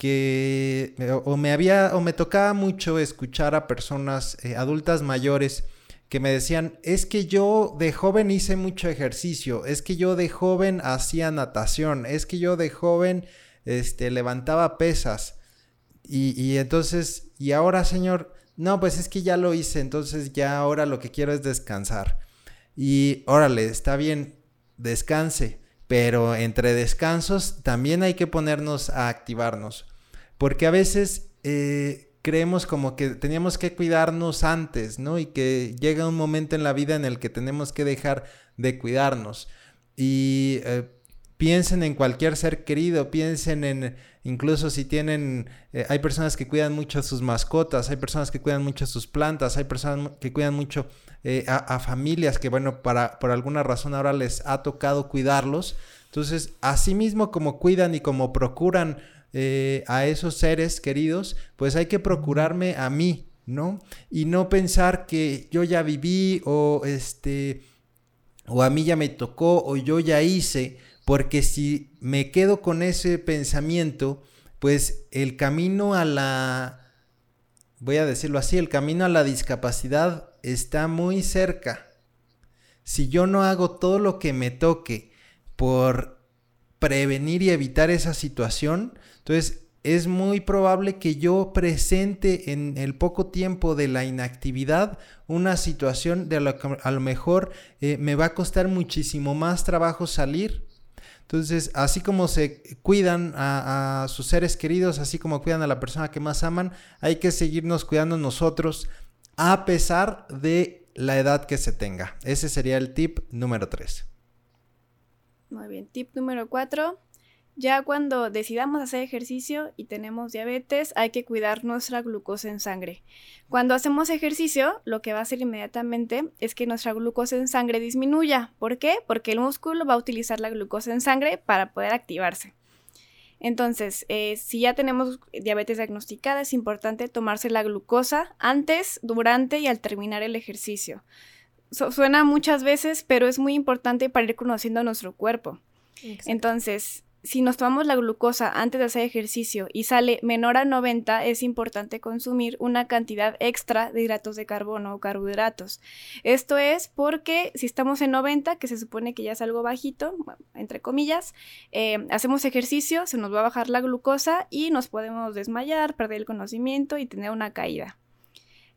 que o me había o me tocaba mucho escuchar a personas eh, adultas mayores que me decían, es que yo de joven hice mucho ejercicio, es que yo de joven hacía natación, es que yo de joven este, levantaba pesas. Y, y entonces, y ahora, señor, no, pues es que ya lo hice, entonces ya ahora lo que quiero es descansar. Y órale, está bien, descanse, pero entre descansos también hay que ponernos a activarnos. Porque a veces eh, creemos como que teníamos que cuidarnos antes, ¿no? Y que llega un momento en la vida en el que tenemos que dejar de cuidarnos. Y eh, piensen en cualquier ser querido, piensen en, incluso si tienen, eh, hay personas que cuidan mucho a sus mascotas, hay personas que cuidan mucho a sus plantas, hay personas que cuidan mucho a, a, familias que, bueno, para, por alguna razón ahora les ha tocado cuidarlos. Entonces, así mismo como cuidan y como procuran eh, a esos seres queridos, pues hay que procurarme a mí, ¿no? Y no pensar que yo ya viví o este o a mí ya me tocó o yo ya hice, porque si me quedo con ese pensamiento, pues el camino a la voy a decirlo así, el camino a la discapacidad está muy cerca. Si yo no hago todo lo que me toque por prevenir y evitar esa situación, entonces, es muy probable que yo presente en el poco tiempo de la inactividad una situación de lo que a lo mejor eh, me va a costar muchísimo más trabajo salir. Entonces, así como se cuidan a, a, sus seres queridos, así como cuidan a la persona que más aman, hay que seguirnos cuidando nosotros a pesar de la edad que se tenga. Ese sería el tip número 3. Muy bien, tip número 4 ya cuando decidamos hacer ejercicio y tenemos diabetes, hay que cuidar nuestra glucosa en sangre. Cuando hacemos ejercicio, lo que va a hacer inmediatamente es que nuestra glucosa en sangre disminuya. ¿Por qué? Porque el músculo va a utilizar la glucosa en sangre para poder activarse. Entonces, eh, si ya tenemos diabetes diagnosticada, es importante tomarse la glucosa antes, durante y al terminar el ejercicio. suena muchas veces, pero es muy importante para ir conociendo nuestro cuerpo. Entonces, si nos tomamos la glucosa antes de hacer ejercicio y sale menor a 90, es importante consumir una cantidad extra de hidratos de carbono o carbohidratos. Esto es porque si estamos en 90, que se supone que ya es algo bajito, entre comillas, eh, hacemos ejercicio, se nos va a bajar la glucosa y nos podemos desmayar, perder el conocimiento y tener una caída.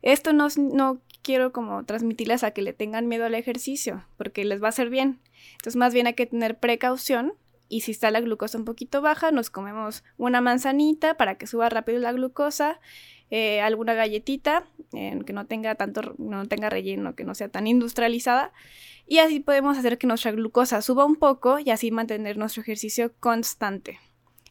Esto no, no quiero como transmitirles a que le tengan miedo al ejercicio, porque les va a hacer bien. Entonces, más bien hay que tener precaución y si está la glucosa un poquito baja, nos comemos una manzanita para que suba rápido la glucosa. eh, alguna galletita que no tenga tanto, no tenga relleno, que no sea tan industrializada. Y así podemos hacer que nuestra glucosa suba un poco y así mantener nuestro ejercicio constante.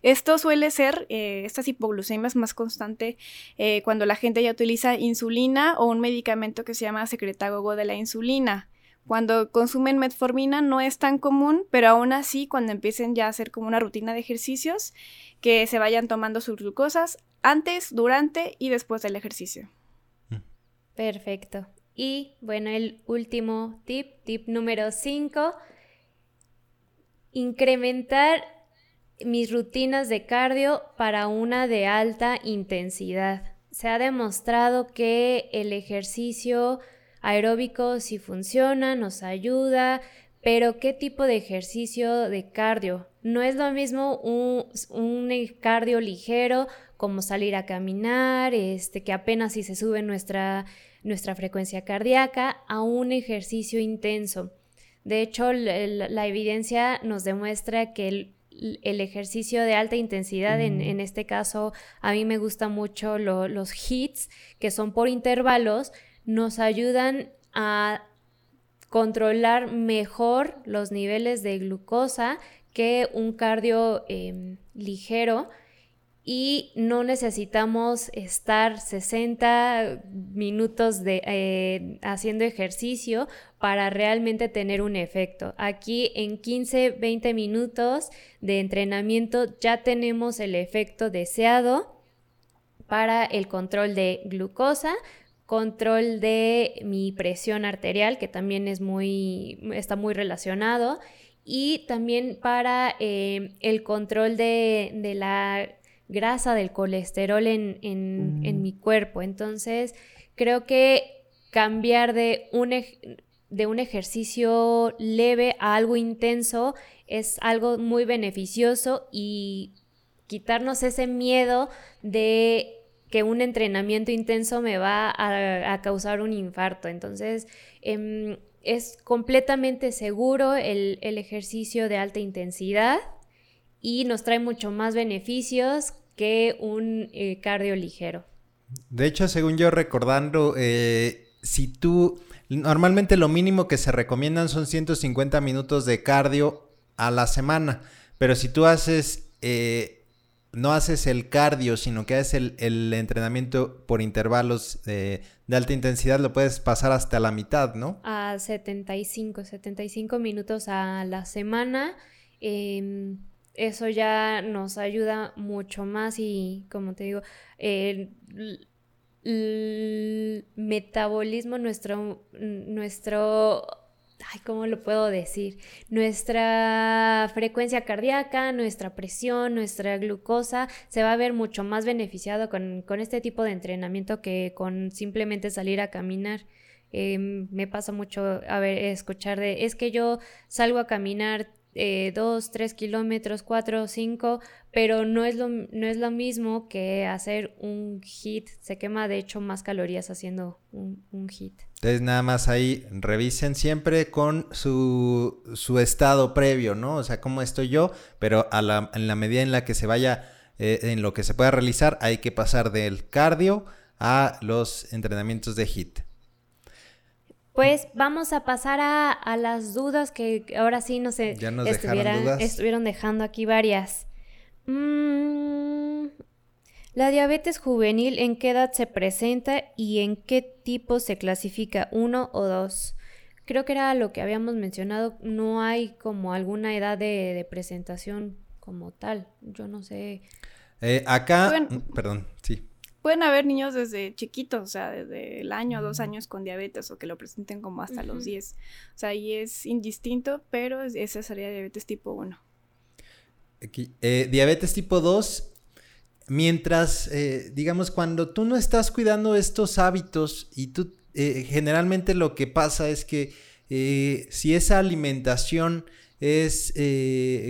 Esto suele ser, eh, estas hipoglucemias más constante eh, cuando la gente ya utiliza insulina o un medicamento que se llama secretagogo de la insulina. Cuando consumen metformina no es tan común, pero aún así cuando empiecen ya a hacer como una rutina de ejercicios, que se vayan tomando sus glucosas antes, durante y después del ejercicio. Perfecto. Y bueno, el último tip, tip número 5, incrementar mis rutinas de cardio para una de alta intensidad. Se ha demostrado que el ejercicio aeróbico sí funciona, nos ayuda, pero ¿qué tipo de ejercicio de cardio? No es lo mismo un, cardio ligero como salir a caminar, este, que apenas si se sube nuestra, nuestra frecuencia cardíaca, a un ejercicio intenso. De hecho, la evidencia nos demuestra que el el ejercicio de alta intensidad, en, este caso a mí me gustan mucho los hits, que son por intervalos, nos ayudan a controlar mejor los niveles de glucosa que un cardio em, ligero y no necesitamos estar 60 minutos de, eh, haciendo ejercicio para realmente tener un efecto. Aquí en 15, 20 minutos de entrenamiento ya tenemos el efecto deseado para el control de glucosa, control de mi presión arterial, que también es muy, está muy relacionado, y también para eh, el control de, de la grasa, del colesterol en, en, mi cuerpo. Entonces, creo que cambiar de un, de un ejercicio leve a algo intenso es algo muy beneficioso y quitarnos ese miedo de que un entrenamiento intenso me va a, causar un infarto. Entonces, em, es completamente seguro el, ejercicio de alta intensidad y nos trae mucho más beneficios que un eh, cardio ligero. De hecho, según yo recordando, eh, si tú, normalmente lo mínimo que se recomiendan son 150 minutos de cardio a la semana, pero si tú haces, eh, no haces el cardio, sino que haces el, entrenamiento por intervalos de alta intensidad, lo puedes pasar hasta la mitad, ¿no? A 75, 75 minutos a la semana. Em, eso ya nos ayuda mucho más y como te digo, el, metabolismo, nuestro, nuestro, ay, ¿cómo lo puedo decir? Nuestra frecuencia cardíaca, nuestra presión, nuestra glucosa se va a ver mucho más beneficiado con, este tipo de entrenamiento que con simplemente salir a caminar. Em, me pasa mucho a ver, escuchar de, es que yo salgo a caminar eh, dos, tres kilómetros, cuatro, cinco, pero no es, lo, no es lo mismo que hacer un hit. Se quema de hecho más calorías haciendo un, hit. Entonces nada más ahí revisen siempre con su, su estado previo, ¿no? O sea, cómo estoy yo, pero a la, en la medida en la que se vaya, eh, en lo que se pueda realizar, hay que pasar del cardio a los entrenamientos de hit. Pues vamos a pasar a, las dudas que ahora sí no sé, ya nos estuvieron, estuvieron dejando aquí varias. Mm, la diabetes juvenil, ¿en qué edad se presenta y en qué tipo se clasifica? ¿Uno o dos? Creo que era lo que habíamos mencionado, no hay como alguna edad de, presentación como tal, yo no sé. Eh, acá, perdón, sí pueden haber niños desde chiquitos, o sea, desde el año, dos años con diabetes o que lo presenten como hasta los 10. O sea, ahí es indistinto, pero esa sería diabetes tipo 1. Eh, diabetes tipo 2, mientras, eh, digamos, cuando tú no estás cuidando estos hábitos y tú, eh, generalmente lo que pasa es que si esa alimentación es,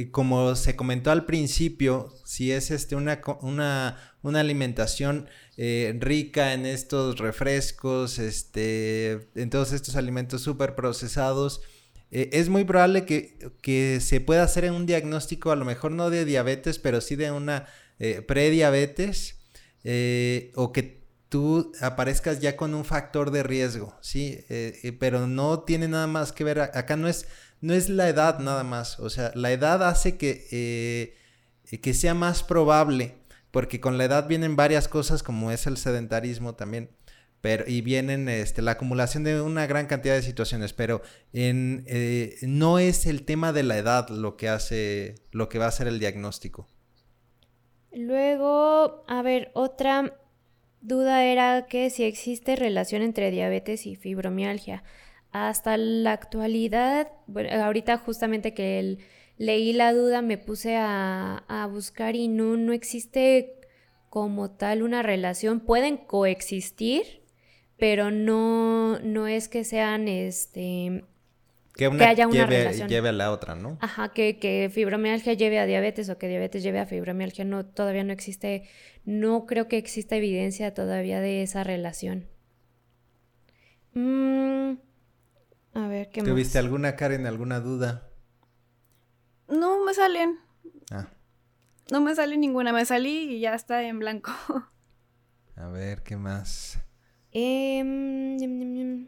como se comentó al principio, si es este, una, una, una alimentación eh, rica en estos refrescos, este, en todos estos alimentos súper procesados. Eh, es muy probable que, se pueda hacer un diagnóstico, a lo mejor no de diabetes, pero sí de una eh, prediabetes, o que tú aparezcas ya con un factor de riesgo, ¿sí? Pero no tiene nada más que ver, acá no es, no es la edad nada más, o sea, la edad hace que, que sea más probable, porque con la edad vienen varias cosas como es el sedentarismo también, pero, y vienen este, la acumulación de una gran cantidad de situaciones, pero en, no es el tema de la edad lo que hace, lo que va a ser el diagnóstico. Luego, a ver, otra duda era que si existe relación entre diabetes y fibromialgia. Hasta la actualidad, ahorita justamente que leí la duda me puse a, a, buscar y no, no existe como tal una relación. Pueden coexistir, pero no, no es que sean este que, haya una relación. lleve a la otra, ¿no? Ajá, que, que, fibromialgia lleve a diabetes o que diabetes lleve a fibromialgia. No, todavía no existe, no creo que exista evidencia todavía de esa relación. Mm, a ver, ¿qué ¿Tuviste alguna, Karen, alguna duda? No me salen. Ah. No me sale ninguna, me salí y ya está en blanco. a ver, ¿qué más? Eh,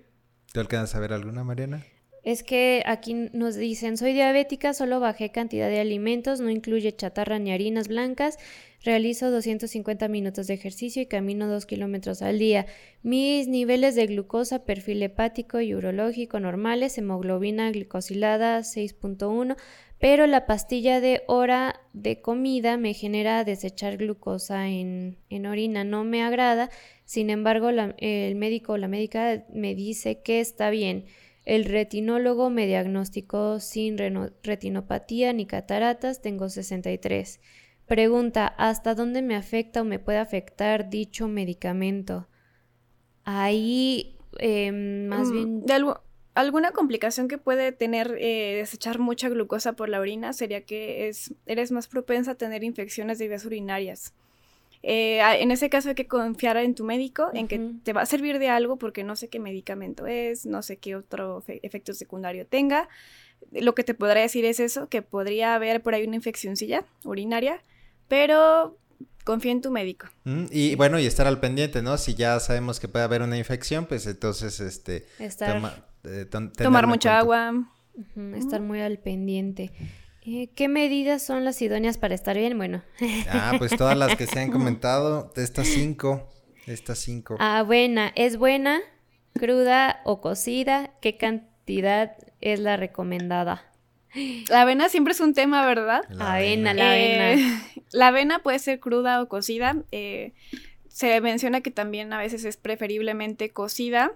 ¿Tú alcanzas a ver alguna, Mariana? es que aquí nos dicen, soy diabética, solo bajé cantidad de alimentos, no incluye chatarra ni harinas blancas, realizo 250 minutos de ejercicio y camino 2 kilómetros al día. Mis niveles de glucosa, perfil hepático y urológico normales, hemoglobina glicosilada 6.1, pero la pastilla de hora de comida me genera desechar glucosa en, en orina, no me agrada, sin embargo el médico o la médica me dice que está bien. El retinólogo me diagnosticó sin retinopatía ni cataratas, tengo 63. Pregunta, ¿hasta dónde me afecta o me puede afectar dicho medicamento? Ahí, em, más mm, bien... De algo, alguna complicación que puede tener eh, desechar mucha glucosa por la orina sería que es, eres más propensa a tener infecciones de vías urinarias. Eh, en ese caso hay que confiar en tu médico, en que te va a servir de algo porque no sé qué medicamento es, no sé qué otro efecto secundario tenga. Lo que te podrá decir es eso, que podría haber por ahí una infeccióncilla urinaria, pero confía en tu médico. Mm, y bueno, y estar al pendiente, ¿no? Si ya sabemos que puede haber una infección, pues entonces, este... Eh, tomar mucha agua. estar muy al pendiente. Eh, ¿Qué medidas son las idóneas para estar bien? Bueno. Ah, pues todas las que se han comentado, de estas cinco, estas cinco. Ah, buena, ¿es buena, cruda o cocida? ¿Qué cantidad es la recomendada? La avena siempre es un tema, ¿verdad? La avena, la avena. Eh, la avena puede ser cruda o cocida. Eh, se menciona que también a veces es preferiblemente cocida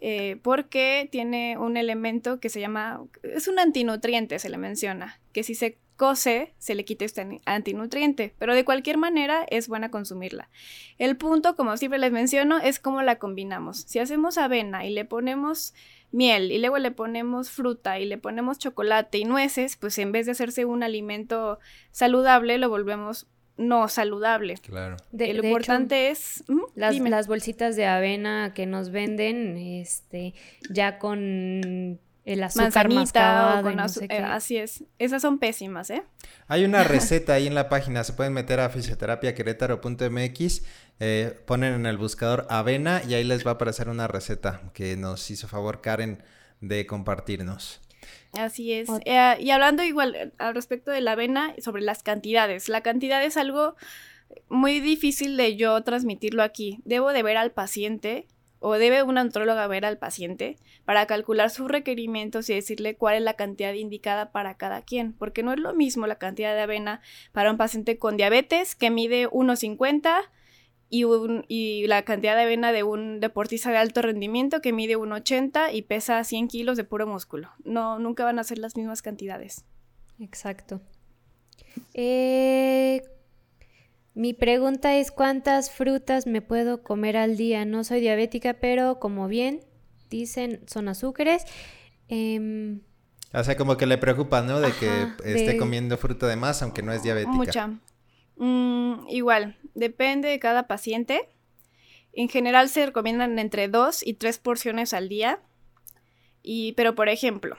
eh, porque tiene un elemento que se llama, es un antinutriente, se le menciona, que si se cose, se le quita este antinutriente, pero de cualquier manera es buena consumirla. El punto, como siempre les menciono, es cómo la combinamos. Si hacemos avena y le ponemos miel y luego le ponemos fruta y le ponemos chocolate y nueces, pues en vez de hacerse un alimento saludable, lo volvemos no saludable. Claro. De, lo importante es las, bolsitas de avena que nos venden, este, ya con el azúcar mascado, con eh, así es. Esas son pésimas, ¿eh? Hay una receta ahí en la página, se pueden meter a fisioterapiaquerétaro.mx, eh, ponen en el buscador avena y ahí les va a aparecer una receta que nos hizo favor Karen de compartirnos. Así es. Eh, y hablando igual eh, al respecto de la avena, sobre las cantidades. La cantidad es algo muy difícil de yo transmitirlo aquí. Debo de ver al paciente o debe una antróloga ver al paciente para calcular sus requerimientos y decirle cuál es la cantidad indicada para cada quien, porque no es lo mismo la cantidad de avena para un paciente con diabetes que mide 1,50 y, y la cantidad de avena de un deportista de alto rendimiento que mide 1,80 y pesa 100 kilos de puro músculo. No, nunca van a ser las mismas cantidades. Exacto. Eh, mi pregunta es cuántas frutas me puedo comer al día. No soy diabética, pero como bien dicen, son azúcares. Em, o sea, como que le preocupa, ¿no? De que esté comiendo fruta de más, aunque no es diabética. Mucha. Mm, igual, depende de cada paciente. En general se recomiendan entre dos y tres porciones al día. Y, pero por ejemplo,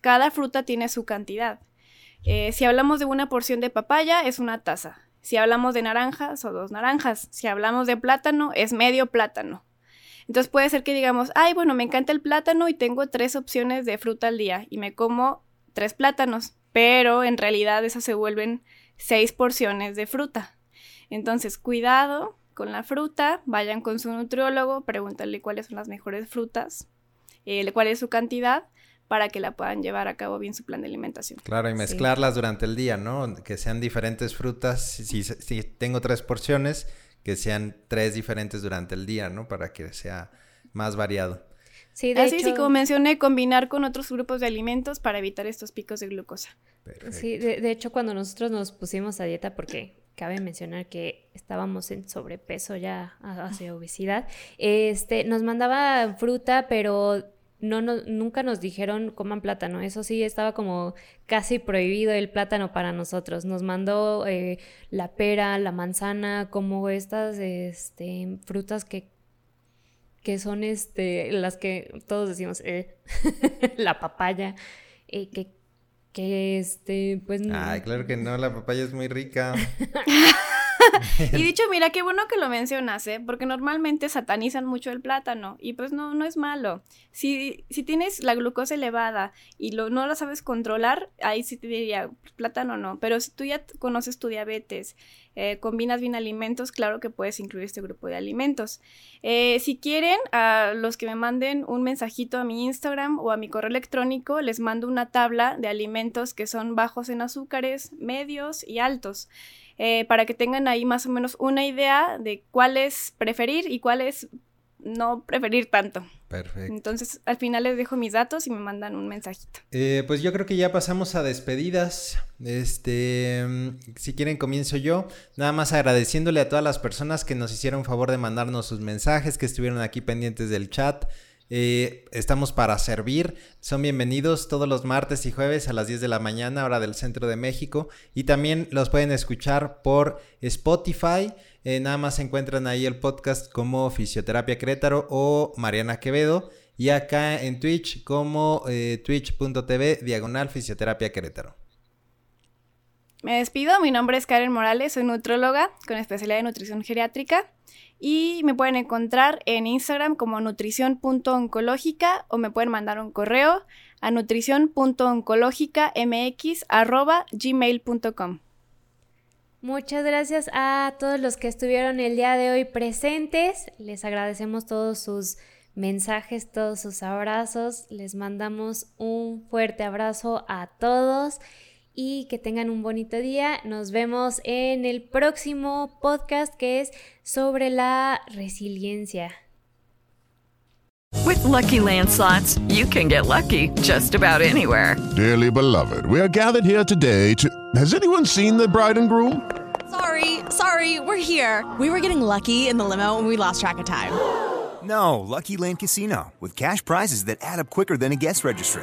cada fruta tiene su cantidad. Eh, si hablamos de una porción de papaya, es una taza. Si hablamos de naranjas o dos naranjas. Si hablamos de plátano, es medio plátano. Entonces puede ser que digamos, ay, bueno, me encanta el plátano y tengo tres opciones de fruta al día y me como tres plátanos, pero en realidad esas se vuelven seis porciones de fruta. Entonces, cuidado con la fruta, vayan con su nutriólogo, pregúntale cuáles son las mejores frutas, eh, cuál es su cantidad para que la puedan llevar a cabo bien su plan de alimentación. Claro, y mezclarlas durante el día, ¿no? Que sean diferentes frutas. Si, si, tengo tres porciones, que sean tres diferentes durante el día, ¿no? Para que sea más variado. Sí, de Así, hecho... sí, como mencioné, combinar con otros grupos de alimentos para evitar estos picos de glucosa. Sí, de, hecho, cuando nosotros nos pusimos a dieta, porque cabe mencionar que estábamos en sobrepeso ya hacia obesidad, este, nos mandaba fruta, pero no, nunca nos dijeron coman plátano. Eso sí, estaba como casi prohibido el plátano para nosotros. Nos mandó eh, la pera, la manzana, como estas este, frutas que, que son este, las que todos decimos, eh, la papaya, eh, que, que este, pues... Ay, claro que no, la papaya es muy rica. y dicho, mira, qué bueno que lo mencionas, ¿eh? Porque normalmente satanizan mucho el plátano y pues no, no es malo. Si, si tienes la glucosa elevada y lo, no la sabes controlar, ahí sí te diría, plátano no. Pero si tú ya conoces tu diabetes, eh, combinas bien alimentos, claro que puedes incluir este grupo de alimentos. Eh, si quieren, a los que me manden un mensajito a mi Instagram o a mi correo electrónico, les mando una tabla de alimentos que son bajos en azúcares, medios y altos. Eh, para que tengan ahí más o menos una idea de cuáles preferir y cuáles no preferir tanto. Perfecto. Entonces, al final les dejo mis datos y me mandan un mensajito. Eh, pues yo creo que ya pasamos a despedidas. Este, si quieren comienzo yo. Nada más agradeciéndole a todas las personas que nos hicieron favor de mandarnos sus mensajes, que estuvieron aquí pendientes del chat. Eh, estamos para servir. Son bienvenidos todos los martes y jueves a las 10 de la mañana, hora del centro de México. Y también los pueden escuchar por Spotify. Eh, nada más encuentran ahí el podcast como Fisioterapia Querétaro o Mariana Quevedo. Y acá en Twitch como eh, twitch.tv diagonal Fisioterapia Querétaro. Me despido, mi nombre es Karen Morales, soy nutróloga con especialidad en nutrición geriátrica y me pueden encontrar en Instagram como nutrición.oncológica o me pueden mandar un correo a nutrición.oncológicamx.gmail.com. Muchas gracias a todos los que estuvieron el día de hoy presentes. Les agradecemos todos sus mensajes, todos sus abrazos. Les mandamos un fuerte abrazo a todos y que tengan un bonito día. Nos vemos en el próximo podcast que es sobre la resiliencia. With lucky landslots, you can get lucky just about anywhere. Dearly beloved, we are gathered here today to. Has anyone seen the bride and groom? Sorry, sorry, we're here. We were getting lucky in the limo and we lost track of time. No, Lucky Land Casino, with cash prizes that add up quicker than a guest registry.